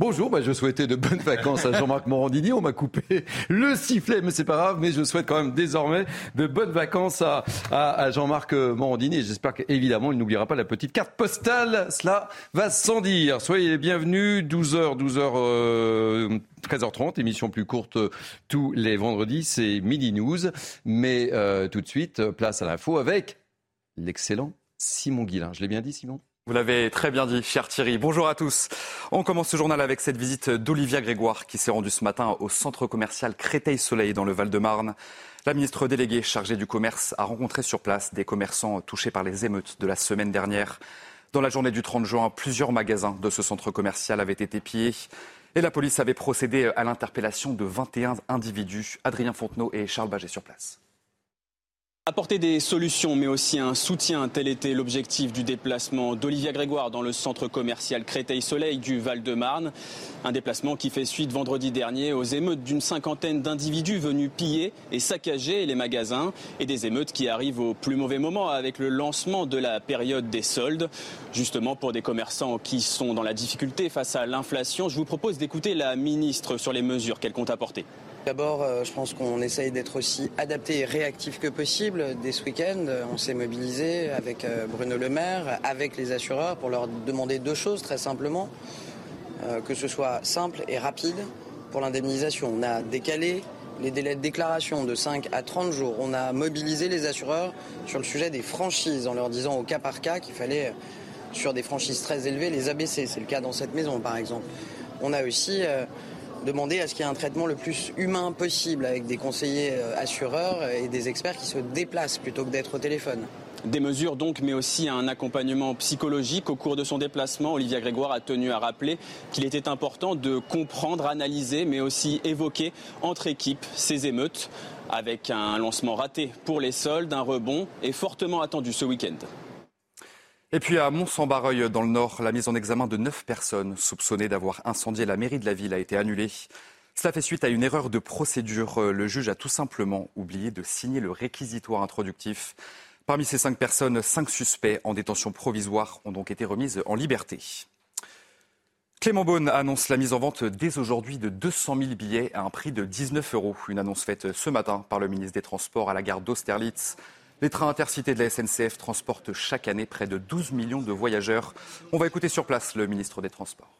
Bonjour, bah je souhaitais de bonnes vacances à Jean-Marc Morandini. On m'a coupé le sifflet, mais c'est pas grave. Mais je souhaite quand même désormais de bonnes vacances à, Jean-Marc Morandini. Et j'espère qu'évidemment, il n'oubliera pas la petite carte postale. Cela va sans dire. Soyez les bienvenus. 12h, 12h, euh, 13h30, émission plus courte tous les vendredis. C'est Midi News. Mais euh, tout de suite, place à l'info avec l'excellent Simon Guillain. Je l'ai bien dit, Simon? Vous l'avez très bien dit, cher Thierry. Bonjour à tous. On commence ce journal avec cette visite d'Olivia Grégoire qui s'est rendue ce matin au centre commercial Créteil-Soleil dans le Val-de-Marne. La ministre déléguée chargée du commerce a rencontré sur place des commerçants touchés par les émeutes de la semaine dernière. Dans la journée du 30 juin, plusieurs magasins de ce centre commercial avaient été pillés et la police avait procédé à l'interpellation de 21 individus. Adrien Fontenot et Charles Baget sur place. Apporter des solutions, mais aussi un soutien, tel était l'objectif du déplacement d'Olivia Grégoire dans le centre commercial Créteil-Soleil du Val-de-Marne. Un déplacement qui fait suite vendredi dernier aux émeutes d'une cinquantaine d'individus venus piller et saccager les magasins et des émeutes qui arrivent au plus mauvais moment avec le lancement de la période des soldes. Justement, pour des commerçants qui sont dans la difficulté face à l'inflation, je vous propose d'écouter la ministre sur les mesures qu'elle compte apporter. D'abord, euh, je pense qu'on essaye d'être aussi adapté et réactif que possible. Dès ce week-end, euh, on s'est mobilisé avec euh, Bruno Le Maire, avec les assureurs, pour leur demander deux choses très simplement. Que ce soit simple et rapide pour l'indemnisation. On a décalé les délais de déclaration de 5 à 30 jours. On a mobilisé les assureurs sur le sujet des franchises en leur disant au cas par cas qu'il fallait, sur des franchises très élevées, les abaisser. C'est le cas dans cette maison, par exemple. On a aussi demander à ce qu'il y ait un traitement le plus humain possible avec des conseillers euh, assureurs et des experts qui se déplacent plutôt que d'être au téléphone. Des mesures donc, mais aussi un accompagnement psychologique. Au cours de son déplacement, Olivia Grégoire a tenu à rappeler qu'il était important de comprendre, analyser, mais aussi évoquer entre équipes ces émeutes. Avec un lancement raté pour les soldes, un rebond est fortement attendu ce week-end. Et puis à Mont-Saint-Barreuil, dans le Nord, la mise en examen de neuf personnes soupçonnées d'avoir incendié la mairie de la ville a été annulée. Cela fait suite à une erreur de procédure. Le juge a tout simplement oublié de signer le réquisitoire introductif. Parmi ces cinq personnes, cinq suspects en détention provisoire ont donc été remises en liberté. Clément Beaune annonce la mise en vente dès aujourd'hui de 200 000 billets à un prix de 19 euros. Une annonce faite ce matin par le ministre des Transports à la gare d'Austerlitz. Les trains intercités de la SNCF transportent chaque année près de 12 millions de voyageurs. On va écouter sur place le ministre des Transports.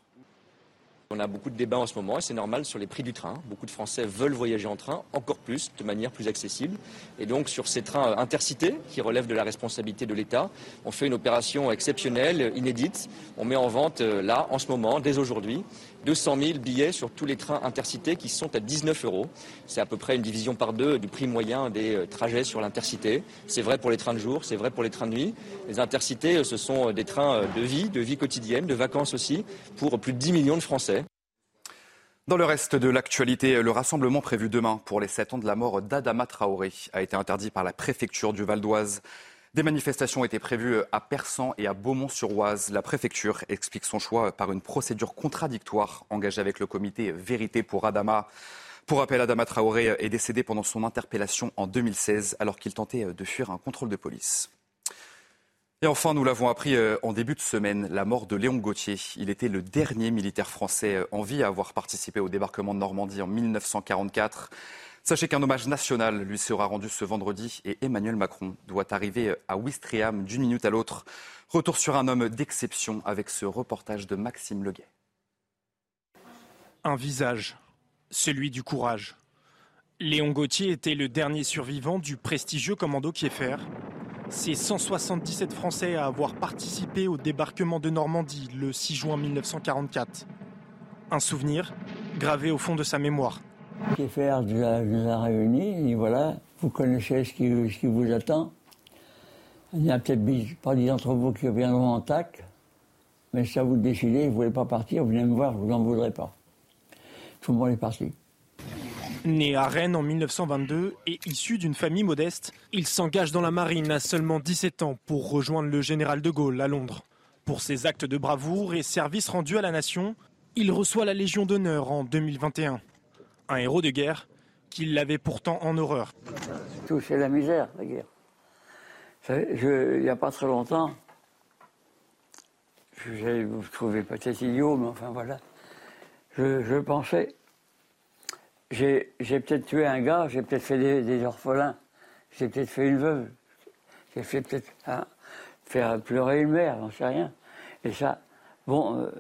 On a beaucoup de débats en ce moment et c'est normal sur les prix du train. Beaucoup de Français veulent voyager en train, encore plus, de manière plus accessible. Et donc sur ces trains intercités, qui relèvent de la responsabilité de l'État, on fait une opération exceptionnelle, inédite. On met en vente euh, là, en ce moment, dès aujourd'hui, 200 000 billets sur tous les trains intercités qui sont à 19 euros. C'est à peu près une division par deux du prix moyen des euh, trajets sur l'intercité. C'est vrai pour les trains de jour, c'est vrai pour les trains de nuit. Les intercités, euh, ce sont des trains de vie, de vie quotidienne, de vacances aussi, pour plus de 10 millions de Français. Dans le reste de l'actualité, le rassemblement prévu demain pour les 7 ans de la mort d'Adama Traoré a été interdit par la préfecture du Val d'Oise. Des manifestations étaient prévues à Persan et à Beaumont-sur-Oise. La préfecture explique son choix par une procédure contradictoire engagée avec le comité Vérité pour Adama. Pour rappel, Adama Traoré est décédé pendant son interpellation en 2016 alors qu'il tentait de fuir un contrôle de police. Et enfin, nous l'avons appris euh, en début de semaine, la mort de Léon Gauthier. Il était le dernier militaire français euh, en vie à avoir participé au débarquement de Normandie en 1944. Sachez qu'un hommage national lui sera rendu ce vendredi et Emmanuel Macron doit arriver à Ouistreham d'une minute à l'autre. Retour sur un homme d'exception avec ce reportage de Maxime Leguet. Un visage, celui du courage. Léon Gauthier était le dernier survivant du prestigieux commando Kieffer, c'est 177 Français à avoir participé au débarquement de Normandie le 6 juin 1944. Un souvenir gravé au fond de sa mémoire. Kieffer nous a, réunis, et voilà, vous connaissez ce qui, vous attend. Il n'y a peut-être pas d'entre vous qui viendront en TAC, mais si vous décidez, vous ne voulez pas partir, vous venez me voir, vous en voudrais pas. Tout le monde est parti. Né à Rennes en 1922 et issu d'une famille modeste, il s'engage dans la marine à seulement 17 ans pour rejoindre le général de Gaulle à Londres. Pour ses actes de bravoure et services rendus à la nation, il reçoit la Légion d'honneur en 2021. Un héros de guerre qu'il l'avait pourtant en horreur. Tout, c'est la misère, la guerre. il n'y a pas très longtemps, je vous trouver peut-être idiot, mais enfin voilà. Je, pensais, j'ai peut-être tué un gars, j'ai peut-être fait des, orphelins, j'ai peut-être fait une veuve, j'ai fait peut-être faire pleurer une mère, j'en sais rien. Et ça, bon, euh,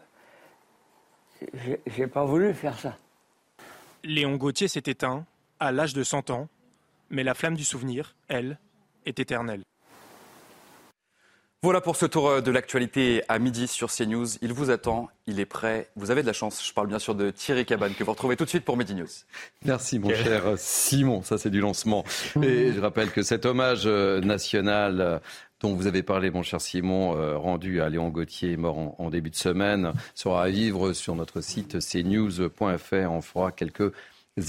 j'ai pas voulu faire ça. Léon Gauthier s'est éteint à l'âge de 100 ans, mais la flamme du souvenir, elle, est éternelle. Voilà pour ce tour euh, de l'actualité à midi sur CNews. Il vous attend, il est prêt. Vous avez de la chance. Je parle bien sûr de Thierry Cabane que vous retrouvez tout de suite pour Midi News. Merci mon cher Simon, ça c'est du lancement. Et je rappelle que cet hommage euh, national euh, dont vous avez parlé, mon cher Simon, rendu à Léon Gauthier, mort en, début de semaine, sera à vivre sur notre site cnews.fr. On fera quelques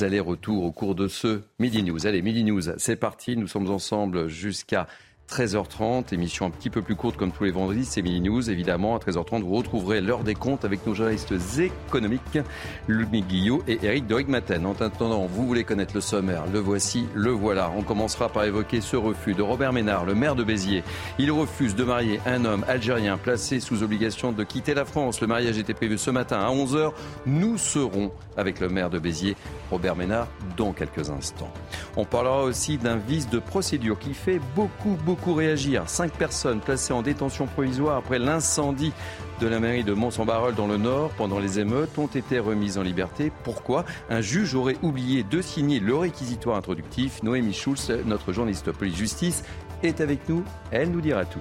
allers-retours au cours de ce Midi News. Allez, Midi News, c'est parti. Nous sommes ensemble jusqu'à 13h30, émission un petit peu plus courte comme tous les vendredis, c'est Mini News évidemment. À 13h30, vous retrouverez l'heure des comptes avec nos journalistes économiques, Louis Guillot et Eric de Rigmaten. En attendant, vous voulez connaître le sommaire, le voici, le voilà. On commencera par évoquer ce refus de Robert Ménard, le maire de Béziers. Il refuse de marier un homme algérien placé sous obligation de quitter la France. Le mariage était prévu ce matin à 11h. Nous serons avec le maire de Béziers, Robert Ménard, dans quelques instants. On parlera aussi d'un vice de procédure qui fait beaucoup, beaucoup beaucoup réagir. Cinq personnes placées en détention provisoire après l'incendie de la mairie de Mont-Saint-Barreul dans le Nord pendant les émeutes ont été remises en liberté. Pourquoi? Un juge aurait oublié de signer le réquisitoire introductif. Noémie Schulz, notre journaliste police-justice, est avec nous. Elle nous dira tout.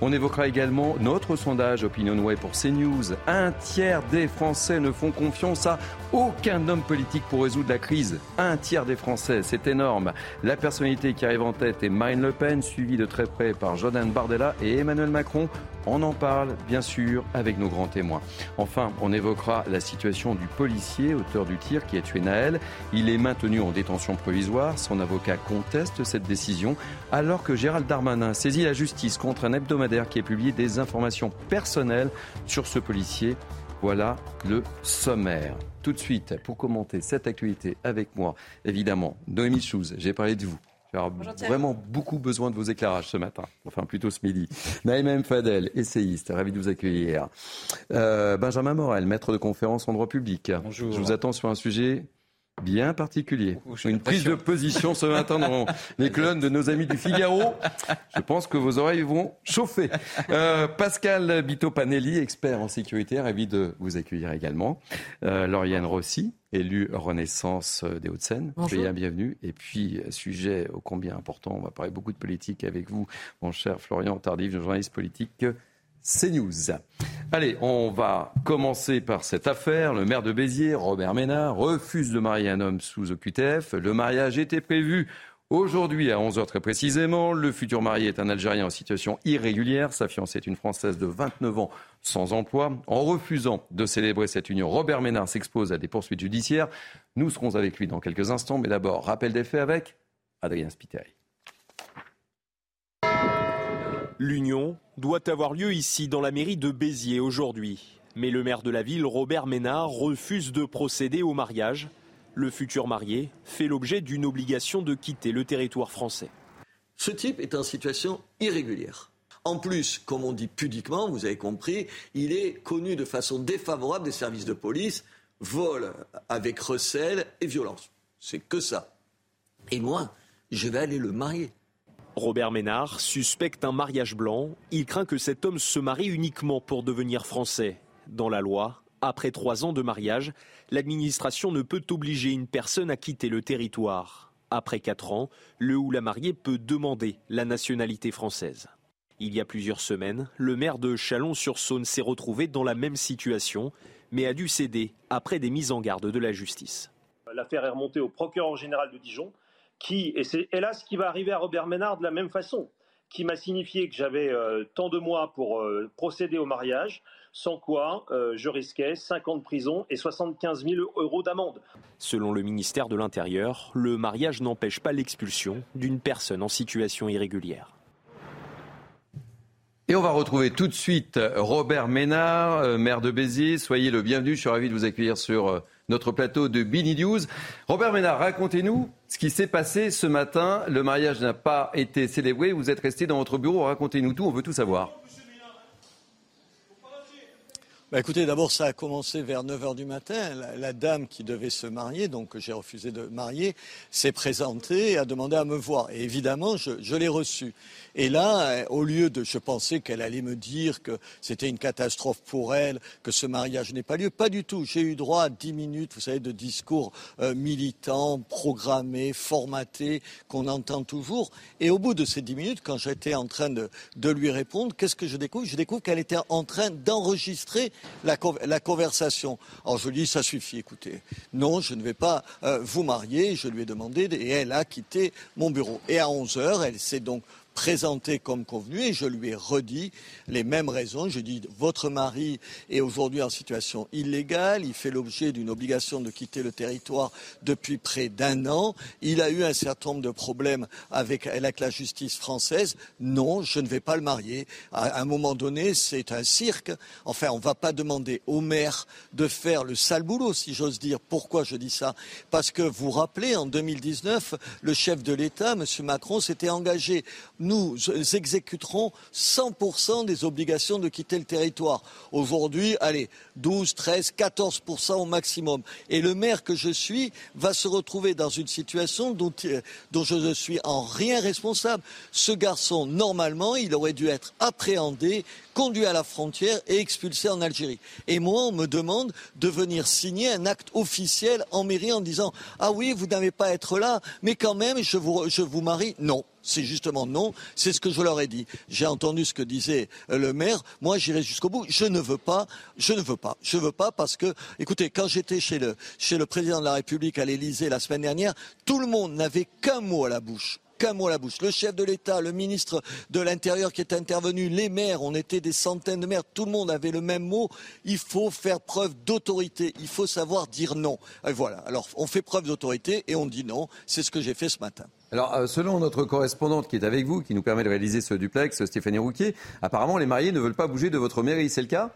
On évoquera également notre sondage OpinionWay pour CNews. Un tiers des Français ne font confiance à aucun homme politique pour résoudre la crise. Un tiers des Français, c'est énorme. La personnalité qui arrive en tête est Marine Le Pen, suivie de très près par Jordan Bardella et Emmanuel Macron. On en parle, bien sûr, avec nos grands témoins. Enfin, on évoquera la situation du policier, auteur du tir, qui a tué Naël. Il est maintenu en détention provisoire. Son avocat conteste cette décision, alors que Gérald Darmanin saisit la justice contre un hebdomadaire qui a publié des informations personnelles sur ce policier. Voilà le sommaire. Tout de suite, pour commenter cette actualité avec moi, évidemment, Noémie Chouz, j'ai parlé de vous. J'ai vraiment beaucoup besoin de vos éclairages ce matin, enfin plutôt ce midi. Naïm Fadel, essayiste, ravi de vous accueillir. Euh, Benjamin Morel, maître de conférence en droit public. Bonjour. Je vous attends sur un sujet bien particulier. Une prise de position ce matin dans les colonnes de nos amis du Figaro. Je pense que vos oreilles vont chauffer. Euh, Pascal Bito-Panelli, expert en sécurité, ravi de vous accueillir également. Euh, Lauriane Rossi, élue Renaissance des Hauts-de-Seine. Bienvenue. Et puis, sujet ô combien important, on va parler beaucoup de politique avec vous, mon cher Florian Tardif, journaliste politique CNews. Allez, on va commencer par cette affaire. Le maire de Béziers, Robert Ménard, refuse de marier un homme sous OQTF. Le mariage était prévu Aujourd'hui, à 11h très précisément, le futur marié est un Algérien en situation irrégulière. Sa fiancée est une Française de 29 ans sans emploi. En refusant de célébrer cette union, Robert Ménard s'expose à des poursuites judiciaires. Nous serons avec lui dans quelques instants, mais d'abord, rappel des faits avec Adrien Spiteri. L'union doit avoir lieu ici dans la mairie de Béziers aujourd'hui. Mais le maire de la ville, Robert Ménard, refuse de procéder au mariage. Le futur marié fait l'objet d'une obligation de quitter le territoire français. Ce type est en situation irrégulière. En plus, comme on dit pudiquement, vous avez compris, il est connu de façon défavorable des services de police, vol avec recel et violence. C'est que ça. Et moi, je vais aller le marier. Robert Ménard suspecte un mariage blanc. Il craint que cet homme se marie uniquement pour devenir français. Dans la loi, après trois ans de mariage, l'administration ne peut obliger une personne à quitter le territoire. Après quatre ans, le ou la mariée peut demander la nationalité française. Il y a plusieurs semaines, le maire de Chalon-sur-Saône s'est retrouvé dans la même situation, mais a dû céder après des mises en garde de la justice. L'affaire est remontée au procureur général de Dijon, qui, et c'est hélas ce qui va arriver à Robert Ménard de la même façon, qui m'a signifié que j'avais tant de mois pour procéder au mariage, sans quoi je risquais 5 ans de prison et 75 000 euros d'amende. Selon le ministère de l'Intérieur, le mariage n'empêche pas l'expulsion d'une personne en situation irrégulière. Et on va retrouver tout de suite Robert Ménard, euh, maire de Béziers. Soyez le bienvenu, je suis ravi de vous accueillir sur euh, notre plateau de Bini News. Robert Ménard, racontez-nous ce qui s'est passé ce matin. Le mariage n'a pas été célébré, vous êtes resté dans votre bureau, racontez-nous tout, on veut tout savoir. Bah écoutez, d'abord, ça a commencé vers 9 h du matin. La, dame qui devait se marier, donc que j'ai refusé de marier, s'est présentée et a demandé à me voir. Et évidemment, je, je l'ai reçue. Et là, au lieu de, je pensais qu'elle allait me dire que c'était une catastrophe pour elle, que ce mariage n'ait pas lieu, pas du tout. J'ai eu droit à 10 minutes, vous savez, de discours euh, militants, programmés, formatés, qu'on entend toujours. Et au bout de ces 10 minutes, quand j'étais en train de, de lui répondre, qu'est-ce que je découvre? Je découvre qu'elle était en train d'enregistrer la, conversation. Alors je lui dis, ça suffit, écoutez. Non, je ne vais pas euh, vous marier. Je lui ai demandé et elle a quitté mon bureau. Et à 11 heures, elle s'est donc présenté comme convenu et je lui ai redit les mêmes raisons. Je dis votre mari est aujourd'hui en situation illégale, il fait l'objet d'une obligation de quitter le territoire depuis près d'un an, il a eu un certain nombre de problèmes avec, la justice française. Non, je ne vais pas le marier. À un moment donné, c'est un cirque. Enfin, on ne va pas demander au maire de faire le sale boulot, si j'ose dire. Pourquoi je dis ça? Parce que vous vous rappelez, en 2019, le chef de l'État, M. Macron, s'était engagé nous exécuterons 100% des obligations de quitter le territoire. Aujourd'hui, allez, 12, 13, 14% au maximum. Et le maire que je suis va se retrouver dans une situation dont, je ne suis en rien responsable. Ce garçon, normalement, il aurait dû être appréhendé, conduit à la frontière et expulsé en Algérie. Et moi, on me demande de venir signer un acte officiel en mairie en disant Ah oui, vous n'avez pas à être là, mais quand même, je vous marie. Non c'est justement non. C'est ce que je leur ai dit. J'ai entendu ce que disait euh, le maire. Moi, j'irai jusqu'au bout. Je ne veux pas. Je ne veux pas. Je ne veux pas parce que, écoutez, quand j'étais chez le, président de la République à l'Élysée la semaine dernière, tout le monde n'avait qu'un mot à la bouche qu'un mot à la bouche. Le chef de l'État, le ministre de l'Intérieur qui est intervenu, les maires, on était des centaines de maires, tout le monde avait le même mot. Il faut faire preuve d'autorité. Il faut savoir dire non. Voilà. Alors, on fait preuve d'autorité et on dit non. C'est ce que j'ai fait ce matin. Alors, euh, selon notre correspondante qui est avec vous, qui nous permet de réaliser ce duplex, Stéphanie Rouquier, apparemment les mariés ne veulent pas bouger de votre mairie, c'est le cas?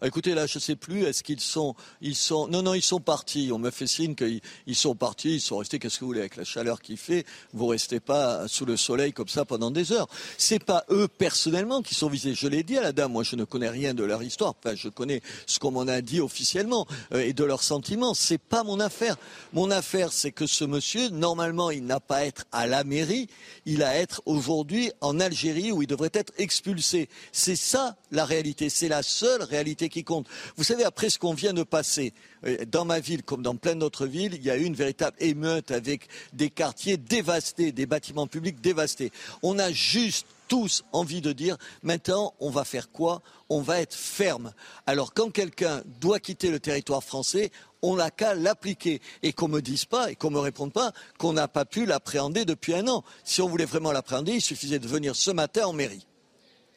Ah, écoutez, là, je ne sais plus, est-ce qu'ils sont, ils sont, non, non, ils sont partis. On me fait signe qu'ils sont partis, ils sont restés, qu'est-ce que vous voulez, avec la chaleur qu'il fait, vous restez pas sous le soleil comme ça pendant des heures. C'est pas eux personnellement qui sont visés. Je l'ai dit à la dame, moi, je ne connais rien de leur histoire. Enfin, je connais ce qu'on m'en a dit officiellement euh, et de leurs sentiments. C'est pas mon affaire. Mon affaire, c'est que ce monsieur, normalement, il n'a pas à être à la mairie, il a à être aujourd'hui en Algérie où il devrait être expulsé. C'est ça la réalité. C'est la seule réalité qui compte. Vous savez, après ce qu'on vient de passer, euh, dans ma ville comme dans plein d'autres villes, il y a eu une véritable émeute avec des quartiers dévastés, des bâtiments publics dévastés. On a juste tous envie de dire maintenant on va faire quoi? On va être ferme. Alors quand quelqu'un doit quitter le territoire français, on n'a qu'à l'appliquer et qu'on me dise pas et qu'on me réponde pas qu'on n'a pas pu l'appréhender depuis un an. Si on voulait vraiment l'appréhender, il suffisait de venir ce matin en mairie.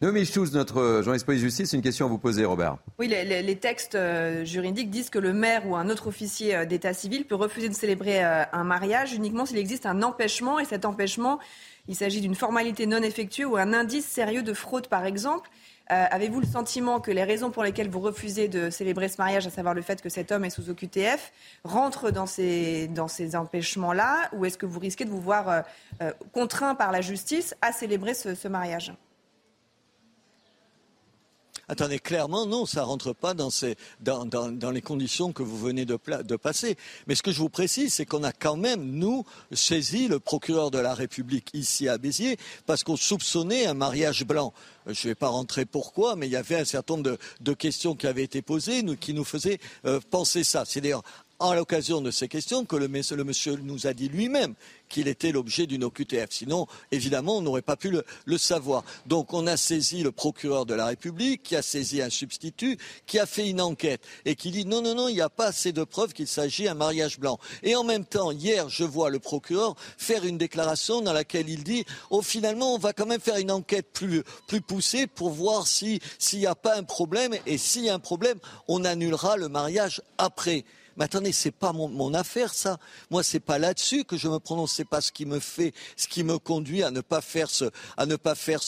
Noémie Schulz, notre journaliste police-justice, une question à vous poser, Robert. Oui, les, textes euh, juridiques disent que le maire ou un autre officier euh, d'état civil peut refuser de célébrer euh, un mariage uniquement s'il existe un empêchement. Et cet empêchement, il s'agit d'une formalité non effectuée ou un indice sérieux de fraude, par exemple. Avez-vous le sentiment que les raisons pour lesquelles vous refusez de célébrer ce mariage, à savoir le fait que cet homme est sous OQTF, rentrent dans ces, dans ces empêchements-là Ou est-ce que vous risquez de vous voir contraint par la justice à célébrer ce mariage? Attendez, clairement, non, ça rentre pas dans, ces, dans, dans, dans, les conditions que vous venez de, de passer. Mais ce que je vous précise, c'est qu'on a quand même, nous, saisi le procureur de la République ici à Béziers, parce qu'on soupçonnait un mariage blanc. Euh, je ne vais pas rentrer pourquoi, mais il y avait un certain nombre de, de questions qui avaient été posées, nous, qui nous faisaient euh, penser ça. C'est d'ailleurs à l'occasion de ces questions que le, monsieur nous a dit lui-même qu'il était l'objet d'une OQTF. Sinon, évidemment, on n'aurait pas pu le, savoir. Donc, on a saisi le procureur de la République, qui a saisi un substitut, qui a fait une enquête et qui dit non, non, non, il n'y a pas assez de preuves qu'il s'agit d'un mariage blanc. Et en même temps, hier, je vois le procureur faire une déclaration dans laquelle il dit oh, finalement, on va quand même faire une enquête plus poussée pour voir s'il n'y a pas un problème et s'il y a un problème, on annulera le mariage après. Mais attendez, c'est pas mon, affaire, ça. Moi, c'est pas là-dessus que je me prononce. C'est pas ce qui me fait, ce qui me conduit à ne pas faire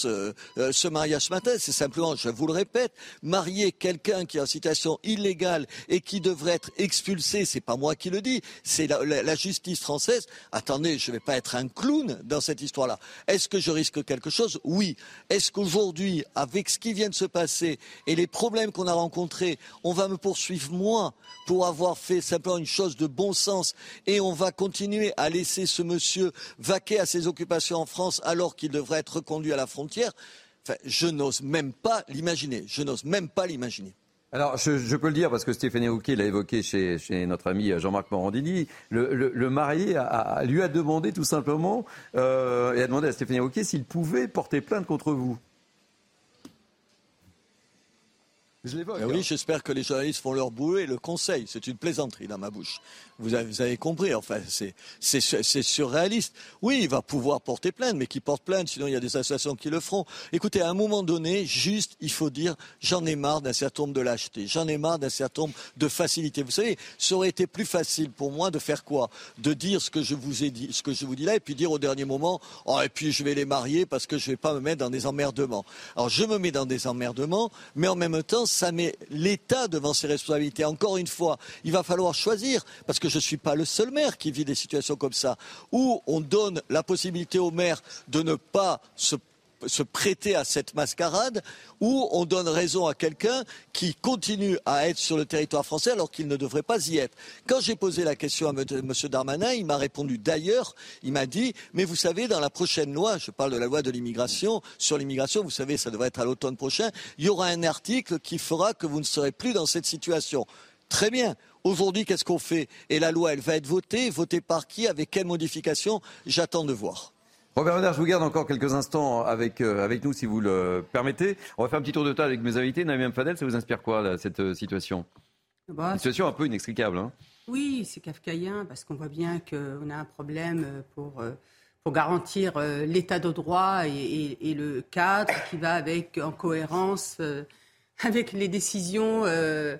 euh, ce mariage ce matin. C'est simplement, je vous le répète, marier quelqu'un qui est en situation illégale et qui devrait être expulsé. C'est pas moi qui le dis. C'est la, la, justice française. Attendez, je vais pas être un clown dans cette histoire-là. Est-ce que je risque quelque chose? Oui. Est-ce qu'aujourd'hui, avec ce qui vient de se passer et les problèmes qu'on a rencontrés, on va me poursuivre moi pour avoir fait simplement une chose de bon sens et on va continuer à laisser ce monsieur vaquer à ses occupations en France alors qu'il devrait être reconduit à la frontière, je n'ose même pas l'imaginer. Je n'ose même pas l'imaginer. Alors, je, peux le dire parce que Stéphanie Rouquet l'a évoqué chez, notre ami Jean-Marc Morandini. Le, marié lui a demandé tout simplement euh, et a demandé à Stéphanie Rouquet s'il pouvait porter plainte contre vous. Je l'évoque. Oui, hein. j'espère que les journalistes font leur boulot et le conseil. C'est une plaisanterie dans ma bouche. Vous avez, compris, enfin, c'est surréaliste. Oui, il va pouvoir porter plainte, mais qui porte plainte, sinon il y a des associations qui le feront. Écoutez, à un moment donné, juste, il faut dire, j'en ai marre d'un certain nombre de lâcheté, j'en ai marre d'un certain nombre de facilité. Vous savez, ça aurait été plus facile pour moi de faire quoi? De dire ce que je vous ai dit, ce que je vous dis là, et puis dire au dernier moment, oh, et puis je vais les marier parce que je vais pas me mettre dans des emmerdements. Alors je me mets dans des emmerdements, mais en même temps, ça met l'État devant ses responsabilités. Encore une fois, il va falloir choisir, parce que je ne suis pas le seul maire qui vit des situations comme ça, où on donne la possibilité au maire de ne pas se se prêter à cette mascarade ou on donne raison à quelqu'un qui continue à être sur le territoire français alors qu'il ne devrait pas y être. Quand j'ai posé la question à M. Darmanin, il m'a répondu d'ailleurs, il m'a dit, mais vous savez, dans la prochaine loi, je parle de la loi de l'immigration, sur l'immigration, vous savez, ça devrait être à l'automne prochain, il y aura un article qui fera que vous ne serez plus dans cette situation. Très bien. Aujourd'hui, qu'est-ce qu'on fait? Et la loi, elle va être votée. Votée par qui? Avec quelle modification? J'attends de voir. Robert Renard, je vous garde encore quelques instants avec, euh, avec nous, si vous le permettez. On va faire un petit tour de table avec mes invités. Naïm Fadel, ça vous inspire quoi, cette euh, situation? Bah, Une situation un peu inextricable. Hein oui, c'est kafkaïen, parce qu'on voit bien qu'on a un problème pour, euh, pour garantir l'état de droit et, et, le cadre qui va avec, en cohérence avec les décisions euh,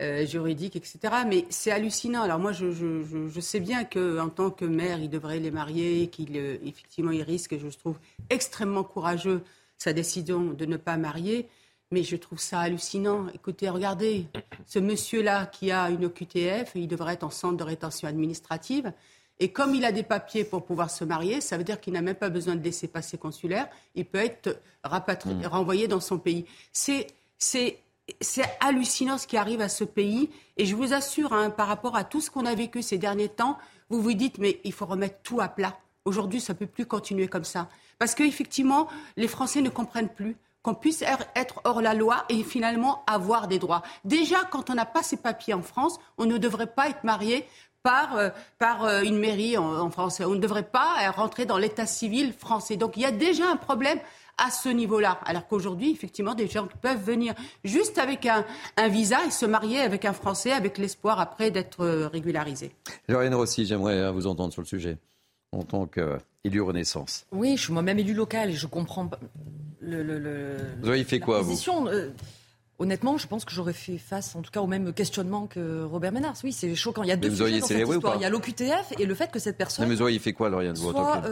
juridique, etc. Mais c'est hallucinant. Alors moi, je, je, sais bien qu'en tant que maire, il devrait les marier, qu'il euh, effectivement il risque, je trouve extrêmement courageux sa décision de ne pas marier. Mais je trouve ça hallucinant. Écoutez, regardez, ce monsieur-là qui a une OQTF, il devrait être en centre de rétention administrative. Et comme il a des papiers pour pouvoir se marier, ça veut dire qu'il n'a même pas besoin de laisser passer consulaire. Il peut être mmh. renvoyé dans son pays. C'est, c'est c'est hallucinant ce qui arrive à ce pays. Et je vous assure, hein, par rapport à tout ce qu'on a vécu ces derniers temps, vous vous dites, mais il faut remettre tout à plat. Aujourd'hui, ça ne peut plus continuer comme ça. Parce qu'effectivement, les Français ne comprennent plus qu'on puisse er, être hors la loi et finalement avoir des droits. Déjà, quand on n'a pas ses papiers en France, on ne devrait pas être marié par, euh, par euh, une mairie en, en, France. On ne devrait pas rentrer dans l'état civil français. Donc il y a déjà un problème à ce niveau-là. Alors qu'aujourd'hui, effectivement, des gens peuvent venir juste avec un, visa et se marier avec un Français avec l'espoir après d'être euh, régularisé. Lauriane Rossi, j'aimerais euh, vous entendre sur le sujet en tant qu'élu Renaissance. Oui, je suis moi-même élu local et je comprends le. le, vous avez fait quoi, vous euh, Honnêtement, je pense que j'aurais fait face, en tout cas, au même questionnement que Robert Ménard. Oui, c'est choquant. Il y a deux sujets dans cette histoire. Il y a l'OQTF et le fait que cette personne. mais vous auriez fait quoi, Lauriane soit,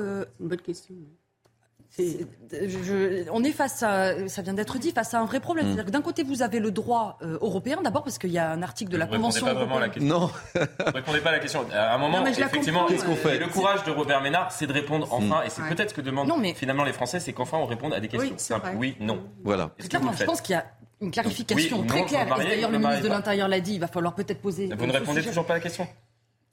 Une bonne question on est face à, ça vient d'être dit, face à un vrai problème. Hmm. C'est-à-dire que d'un côté, vous avez le droit euh, européen, d'abord parce qu'il y a un article de la vous Convention. Pas vraiment à la question. Non. vous répondez pas à la question. À un moment, effectivement, qu'est-ce qu'on fait Le courage de Robert Ménard, c'est de répondre enfin, et c'est peut-être ce que demandent finalement les Français, c'est qu'enfin on réponde à des questions simples. Oui, non. Voilà. Clairement, je pense qu'il y a une clarification très claire. D'ailleurs, le ministre de l'Intérieur l'a dit, il va falloir peut-être poser. Vous ne répondez toujours pas à la question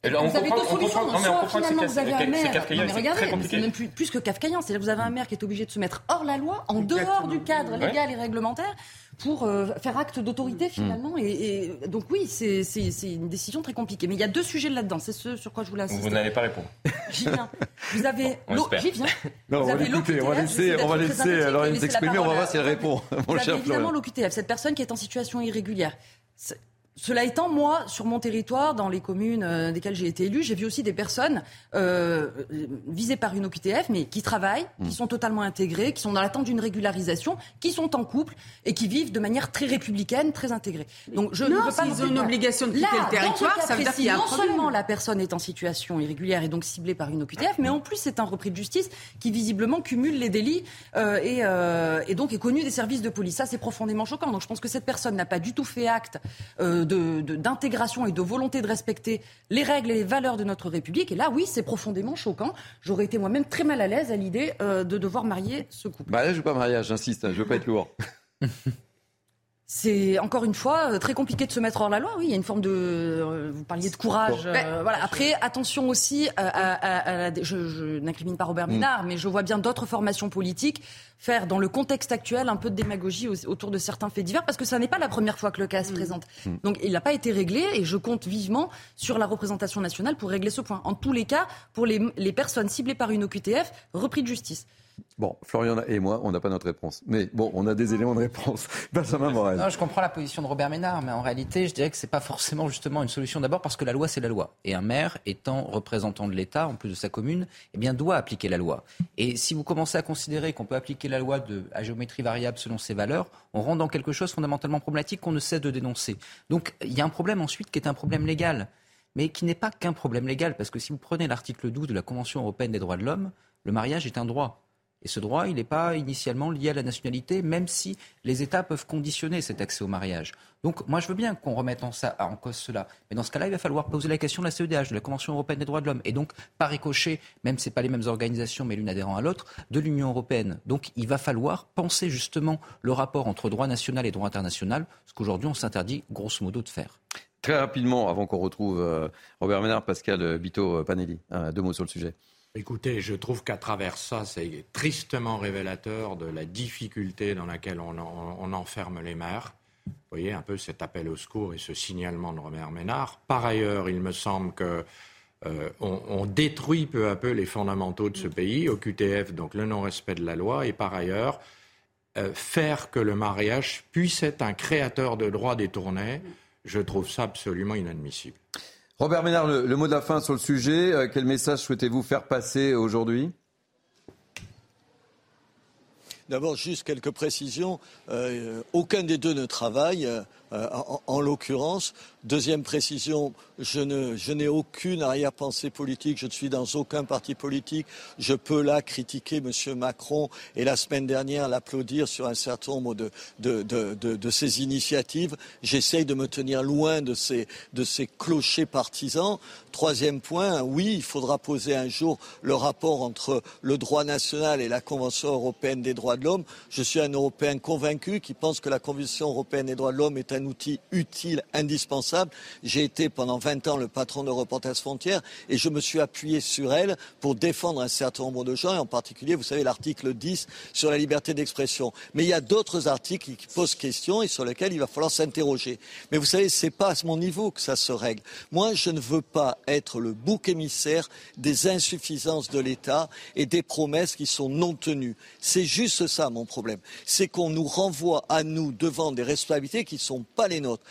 vous avez deux solutions. Soit finalement vous avez un maire, mais regardez, c'est même plus, plus que kafkaïen. C'est-à-dire que vous avez un maire qui est obligé de se mettre hors la loi, en dehors du cadre légal et réglementaire, pour euh, faire acte d'autorité hmm. finalement. Et, donc oui, c'est une décision très compliquée. Mais il y a deux sujets là-dedans. C'est ce sur quoi je voulais insister. Vous n'allez pas répondre. J'y viens. Vous avez j'y viens. Non, on va l'écouter. On va laisser, on va laisser Laurine s'exprimer. On va voir si elle répond. Vous avez évidemment l'OQTF, cette personne qui est en situation irrégulière. Cela étant, moi, sur mon territoire, dans les communes euh, desquelles j'ai été élu, j'ai vu aussi des personnes euh, visées par une OQTF, mais qui travaillent, qui mmh. sont totalement intégrées, qui sont dans l'attente d'une régularisation, qui sont en couple et qui vivent de manière très républicaine, très intégrée. Donc je ne veux pas. Ils ont une obligation de quitter le territoire. Ça veut dire qu'il y a non seulement la personne est en situation irrégulière et donc ciblée par une OQTF, mais en plus c'est un repris de justice qui visiblement cumule les délits euh, et, euh, et, donc est connu des services de police. Ça c'est profondément choquant. Donc je pense que cette personne n'a pas du tout fait acte. D'intégration et de volonté de respecter les règles et les valeurs de notre République. Et là, oui, c'est profondément choquant. J'aurais été moi-même très mal à l'aise à l'idée euh, de devoir marier ce couple. Bah là, je veux pas mariage, j'insiste, hein, je veux pas être lourd. C'est encore une fois euh, très compliqué de se mettre hors la loi. Oui, il y a une forme de. Euh, vous parliez de courage. Euh, voilà. Après, attention aussi. À, je, n'incrimine pas Robert mm. Ménard, mais je vois bien d'autres formations politiques faire, dans le contexte actuel, un peu de démagogie autour de certains faits divers, parce que ça n'est pas la première fois que le cas se mm. présente. Mm. Donc, il n'a pas été réglé, et je compte vivement sur la représentation nationale pour régler ce point. En tous les cas, pour les, les personnes ciblées par une OQTF, repris de justice. Bon, Florian et moi, on n'a pas notre réponse. Mais bon, on a des éléments de réponse. Benjamin Morel. Non, je comprends la position de Robert Ménard, mais en réalité, je dirais que ce n'est pas forcément justement une solution d'abord parce que la loi, c'est la loi. Et un maire, étant représentant de l'État, en plus de sa commune, eh bien, doit appliquer la loi. Et si vous commencez à considérer qu'on peut appliquer la loi de, à géométrie variable selon ses valeurs, on rentre dans quelque chose fondamentalement problématique qu'on ne cesse de dénoncer. Donc, il y a un problème ensuite qui est un problème légal mais qui n'est pas qu'un problème légal, parce que si vous prenez l'article 12 de la Convention européenne des droits de l'homme, le mariage est un droit. Et ce droit, il n'est pas initialement lié à la nationalité, même si les États peuvent conditionner cet accès au mariage. Donc moi, je veux bien qu'on remette en, cause cela. Mais dans ce cas-là, il va falloir poser la question de la CEDH, de la Convention européenne des droits de l'homme. Et donc, par ricochet, même si ce pas les mêmes organisations, mais l'une adhérent à l'autre, de l'Union européenne. Donc il va falloir penser justement le rapport entre droit national et droit international, ce qu'aujourd'hui on s'interdit grosso modo de faire. Très rapidement, avant qu'on retrouve euh, Robert Ménard, Pascal Bito Panelli, deux mots sur le sujet. Écoutez, je trouve qu'à travers ça, c'est tristement révélateur de la difficulté dans laquelle on, enferme les maires. Vous voyez un peu cet appel au secours et ce signalement de Robert Ménard. Par ailleurs, il me semble que euh, on, détruit peu à peu les fondamentaux de ce pays, au QTF, donc le non-respect de la loi, et par ailleurs, euh, faire que le mariage puisse être un créateur de droits détournés, je trouve ça absolument inadmissible. Robert Ménard, le, mot de la fin sur le sujet. Euh, quel message souhaitez-vous faire passer aujourd'hui? D'abord, juste quelques précisions. Euh, aucun des deux ne travaille. Euh, en, l'occurrence. Deuxième précision, je, n'ai aucune arrière-pensée politique, je ne suis dans aucun parti politique. Je peux là critiquer M. Macron et la semaine dernière l'applaudir sur un certain nombre de, de, de, de ses initiatives. J'essaye de me tenir loin de ces, de ces clochers partisans. Troisième point, oui, il faudra poser un jour le rapport entre le droit national et la Convention européenne des droits de l'homme. Je suis un Européen convaincu qui pense que la Convention européenne des droits de l'homme est un un outil utile, indispensable. J'ai été pendant 20 ans le patron de Reporters Frontières et je me suis appuyé sur elle pour défendre un certain nombre de gens, et en particulier, vous savez, l'article 10 sur la liberté d'expression. Mais il y a d'autres articles qui posent question et sur lesquels il va falloir s'interroger. Mais vous savez, c'est pas à mon niveau que ça se règle. Moi, je ne veux pas être le bouc émissaire des insuffisances de l'État et des promesses qui sont non tenues. C'est juste ça mon problème. C'est qu'on nous renvoie à nous devant des responsabilités qui sont pas les nôtres.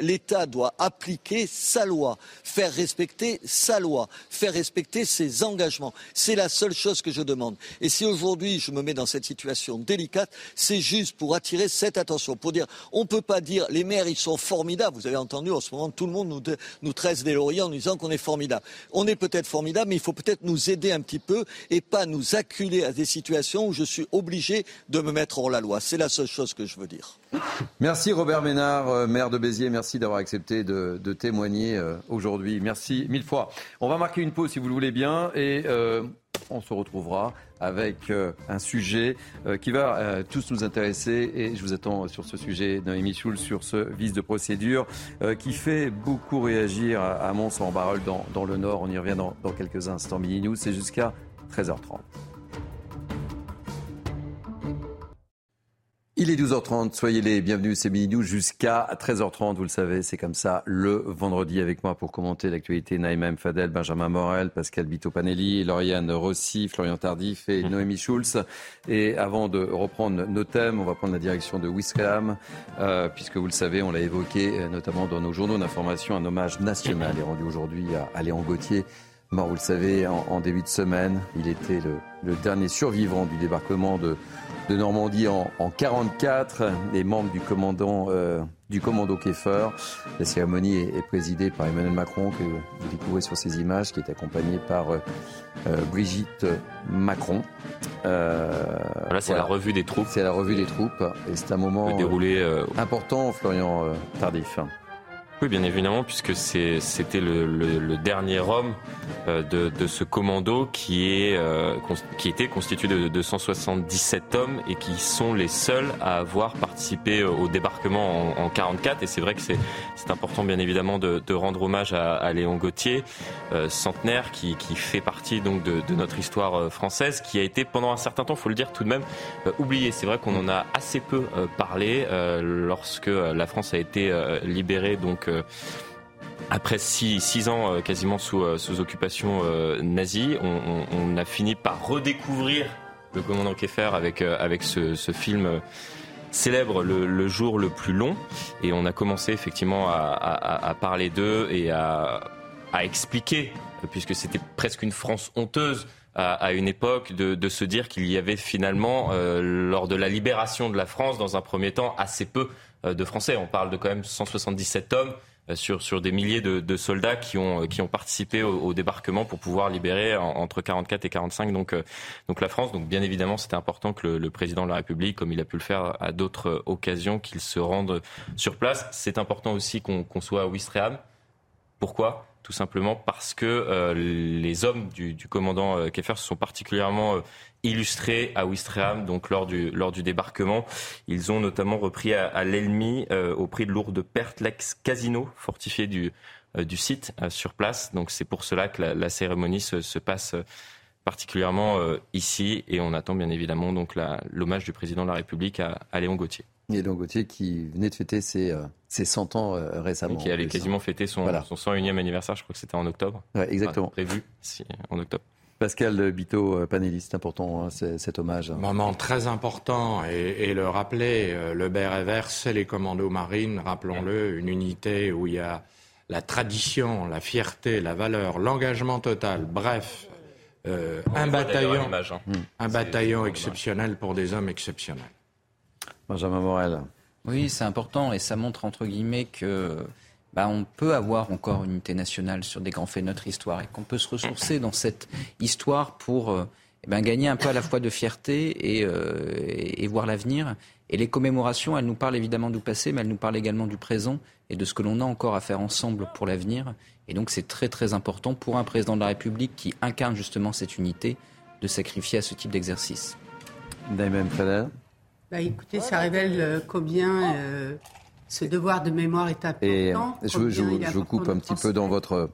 L'État doit appliquer sa loi, faire respecter sa loi, faire respecter ses engagements. C'est la seule chose que je demande. Et si aujourd'hui je me mets dans cette situation délicate, c'est juste pour attirer cette attention, pour dire on ne peut pas dire les maires ils sont formidables. Vous avez entendu en ce moment tout le monde nous, nous tresse des lauriers en nous disant qu'on est formidable. On est peut-être formidable, mais il faut peut-être nous aider un petit peu et pas nous acculer à des situations où je suis obligé de me mettre hors la loi. C'est la seule chose que je veux dire. Merci Robert Ménard, euh, maire de Béziers. Merci d'avoir accepté de, témoigner euh, aujourd'hui. Merci mille fois. On va marquer une pause si vous le voulez bien. Et euh, on se retrouvera avec un sujet qui va tous nous intéresser. Et je vous attends sur ce sujet, Noémie Schul, sur ce vice de procédure qui fait beaucoup réagir à, Mons-en-Barœul dans, dans, le Nord. On y revient dans, dans quelques instants. Mini News, c'est jusqu'à 13h30. Il est 12h30, soyez les bienvenus, c'est Midi jusqu'à 13h30, vous le savez, c'est comme ça le vendredi avec moi pour commenter l'actualité Naïma Fadel, Benjamin Morel, Pascal Bito-Panelli, Lauriane Rossi, Florian Tardif et mhm. Noémie Schulz. Et avant de reprendre nos thèmes, on va prendre la direction de Wiscam, euh, puisque vous le savez, on l'a évoqué euh, notamment dans nos journaux d'information, un hommage national est rendu aujourd'hui à, Léon Gauthier. Mort, vous le savez, en, début de semaine, il était le dernier survivant du débarquement de, de Normandie en, en 44, les membres du commandant euh, du commando Keffer. La cérémonie est, présidée par Emmanuel Macron que vous découvrez sur ces images, qui est accompagné par euh, euh, Brigitte Macron. Là, c'est la revue des troupes. C'est la revue des troupes et c'est un moment déroulé, important, Florian Tardif. Oui, bien évidemment, puisque c'était le, dernier homme euh, de, ce commando qui, est, euh, qui était constitué de, 277 hommes et qui sont les seuls à avoir participé au débarquement en, 1944. Et c'est vrai que c'est important, bien évidemment, de, rendre hommage à, Léon Gauthier, euh, centenaire, qui, fait partie donc de, notre histoire française, qui a été pendant un certain temps, faut le dire tout de même, oublié. C'est vrai qu'on en a assez peu parlé lorsque la France a été libérée donc après six, ans euh, quasiment sous, euh, occupation euh, nazie, on, a fini par redécouvrir le commandant Keffer avec, avec ce, film célèbre le, jour le plus long. Et on a commencé effectivement à, parler d'eux et à, expliquer, puisque c'était presque une France honteuse à, une époque, de se dire qu'il y avait finalement, lors de la libération de la France, dans un premier temps, assez peu de Français. On parle de quand même 177 hommes euh, sur, sur des milliers de, soldats qui ont, qui ont participé au, débarquement pour pouvoir libérer entre 44 et 45 donc, euh, donc la France. Donc bien évidemment, c'était important que le, président de la République, comme il a pu le faire à d'autres occasions, qu'il se rende sur place. C'est important aussi qu'on soit à Ouistreham. Pourquoi? Tout simplement parce que euh, les hommes du, du commandant euh, Keffer se sont particulièrement illustrés à Ouistreham, donc lors du, lors du débarquement. Ils ont notamment repris à, l'ennemi, euh, au prix de lourdes pertes, l'ex-casino fortifié du, euh, du site euh, sur place. Donc c'est pour cela que la, cérémonie se, se, passe particulièrement ici et on attend bien évidemment donc l'hommage du président de la République à, Léon Gauthier. Et Léon Gauthier qui venait de fêter ses, ses 100 ans récemment. qui allait quasiment fêter son, son 101e anniversaire, je crois que c'était en octobre. exactement. prévu en octobre. Pascal Bito, euh, panéliste, important hein, cet hommage. Moment très important et, le rappeler, euh, le Evers, c'est les commandos marines, rappelons-le, une unité où il y a la tradition, la fierté, la valeur, l'engagement total, bref, euh, un bataillon, hein. un bataillon exceptionnel pour des hommes exceptionnels. Benjamin Morel. Oui, c'est important et ça montre entre guillemets que bah, on peut avoir encore une unité nationale sur des grands faits de notre histoire et qu'on peut se ressourcer dans cette histoire pour euh, eh ben, gagner un peu à la fois de fierté et, euh, et, voir l'avenir. Et les commémorations, elles nous parlent évidemment du passé, mais elles nous parlent également du présent et de ce que l'on a encore à faire ensemble pour l'avenir. Et donc c'est très très important pour un président de la République qui incarne justement cette unité de sacrifier à ce type d'exercice. Bah, écoutez, ça révèle euh, combien ce devoir de mémoire est important. Et je, je, je coupe un petit peu dans votre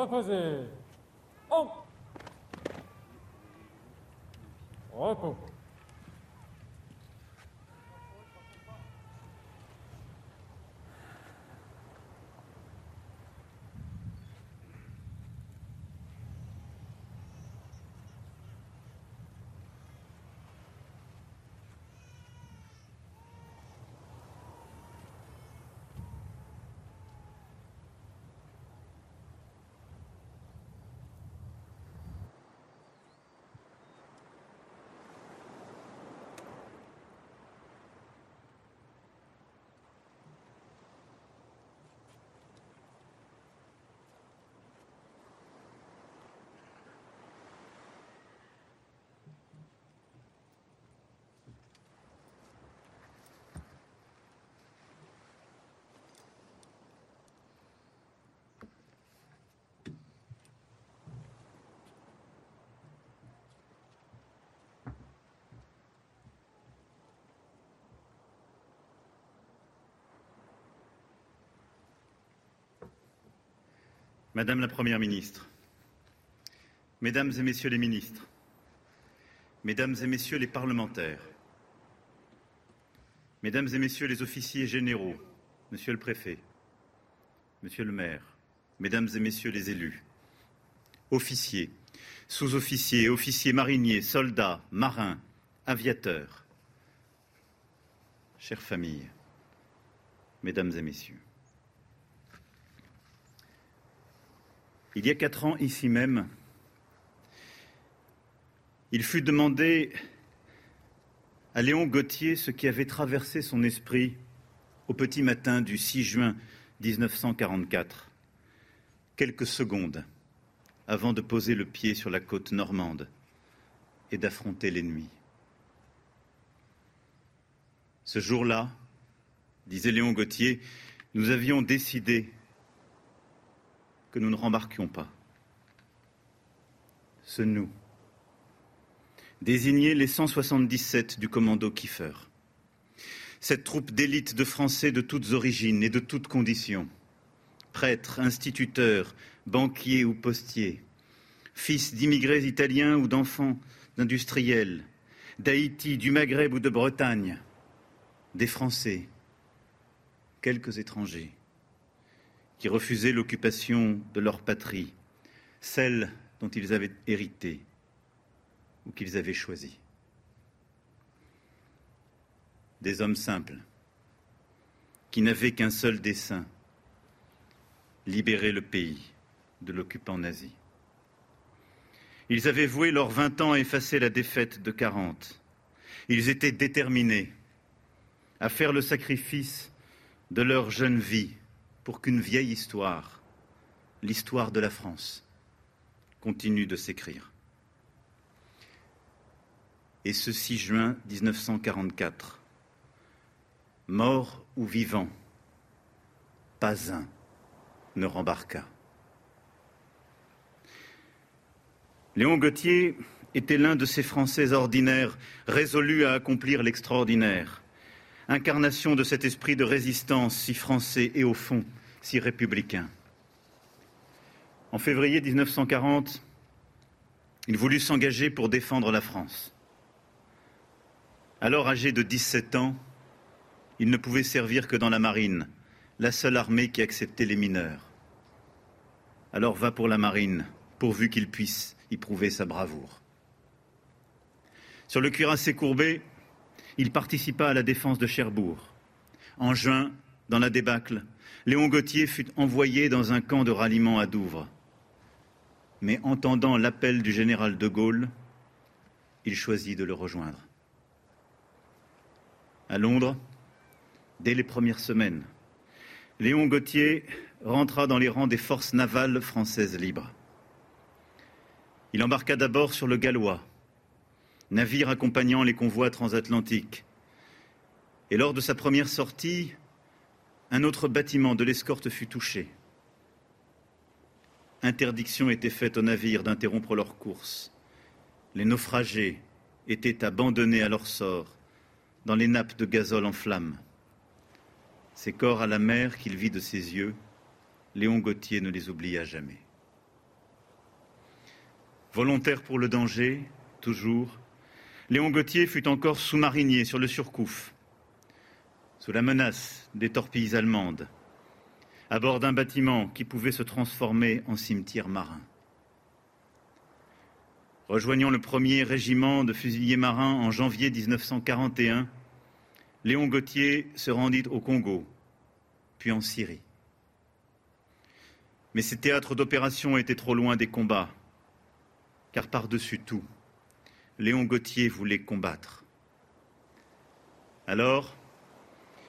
vai fazer. Um. Ótimo. Madame la Première ministre, Mesdames et Messieurs les ministres, Mesdames et Messieurs les parlementaires, Mesdames et Messieurs les officiers généraux, Monsieur le Préfet, Monsieur le maire, Mesdames et Messieurs les élus, officiers, sous-officiers, officiers mariniers, soldats, marins, aviateurs, chères familles, Mesdames et Messieurs. Il y a quatre ans, ici même, il fut demandé à Léon Gauthier ce qui avait traversé son esprit au petit matin du 6 juin 1944, quelques secondes avant de poser le pied sur la côte normande et d'affronter l'ennemi. Ce jour-là, disait Léon Gauthier, nous avions décidé que nous ne rembarquions pas. Ce nous, désigner les 177 du commando Kiefer. Cette troupe d'élite de Français de toutes origines et de toutes conditions, prêtres, instituteurs, banquiers ou postiers, fils d'immigrés italiens ou d'enfants d'industriels, d'Haïti, du Maghreb ou de Bretagne, des Français, quelques étrangers qui refusaient l'occupation de leur patrie, celle dont ils avaient hérité ou qu'ils avaient choisi. Des hommes simples, qui n'avaient qu'un seul dessein, libérer le pays de l'occupant nazi. Ils avaient voué leurs vingt ans à effacer la défaite de 40. Ils étaient déterminés à faire le sacrifice de leur jeune vie pour qu'une vieille histoire, l'histoire de la France, continue de s'écrire. Et ce 6 juin 1944, mort ou vivant, pas un ne rembarqua. Léon Gauthier était l'un de ces Français ordinaires, résolus à accomplir l'extraordinaire incarnation de cet esprit de résistance si français et au fond si républicain. En février 1940, il voulut s'engager pour défendre la France. Alors âgé de 17 ans, il ne pouvait servir que dans la marine, la seule armée qui acceptait les mineurs. Alors va pour la marine, pourvu qu'il puisse y prouver sa bravoure. Sur le cuirassé courbé, il participa à la défense de Cherbourg. En juin, dans la débâcle, Léon Gauthier fut envoyé dans un camp de ralliement à Douvres. Mais entendant l'appel du général de Gaulle, il choisit de le rejoindre. À Londres, dès les premières semaines, Léon Gauthier rentra dans les rangs des forces navales françaises libres. Il embarqua d'abord sur le Gallois, navire accompagnant les convois transatlantiques. Et lors de sa première sortie, un autre bâtiment de l'escorte fut touché. Interdiction était faite aux navires d'interrompre leur course. Les naufragés étaient abandonnés à leur sort dans les nappes de gazole en flammes. Ces corps à la mer qu'il vit de ses yeux, Léon Gauthier ne les oublia jamais. Volontaire pour le danger, toujours, Léon Gauthier fut encore sous-marinier sur le Surcouf, sous la menace des torpilles allemandes, à bord d'un bâtiment qui pouvait se transformer en cimetière marin. Rejoignant le premier régiment de fusiliers marins en janvier 1941, Léon Gauthier se rendit au Congo, puis en Syrie. Mais ces théâtres d'opération étaient trop loin des combats, car par-dessus tout, Léon Gauthier voulait combattre. Alors,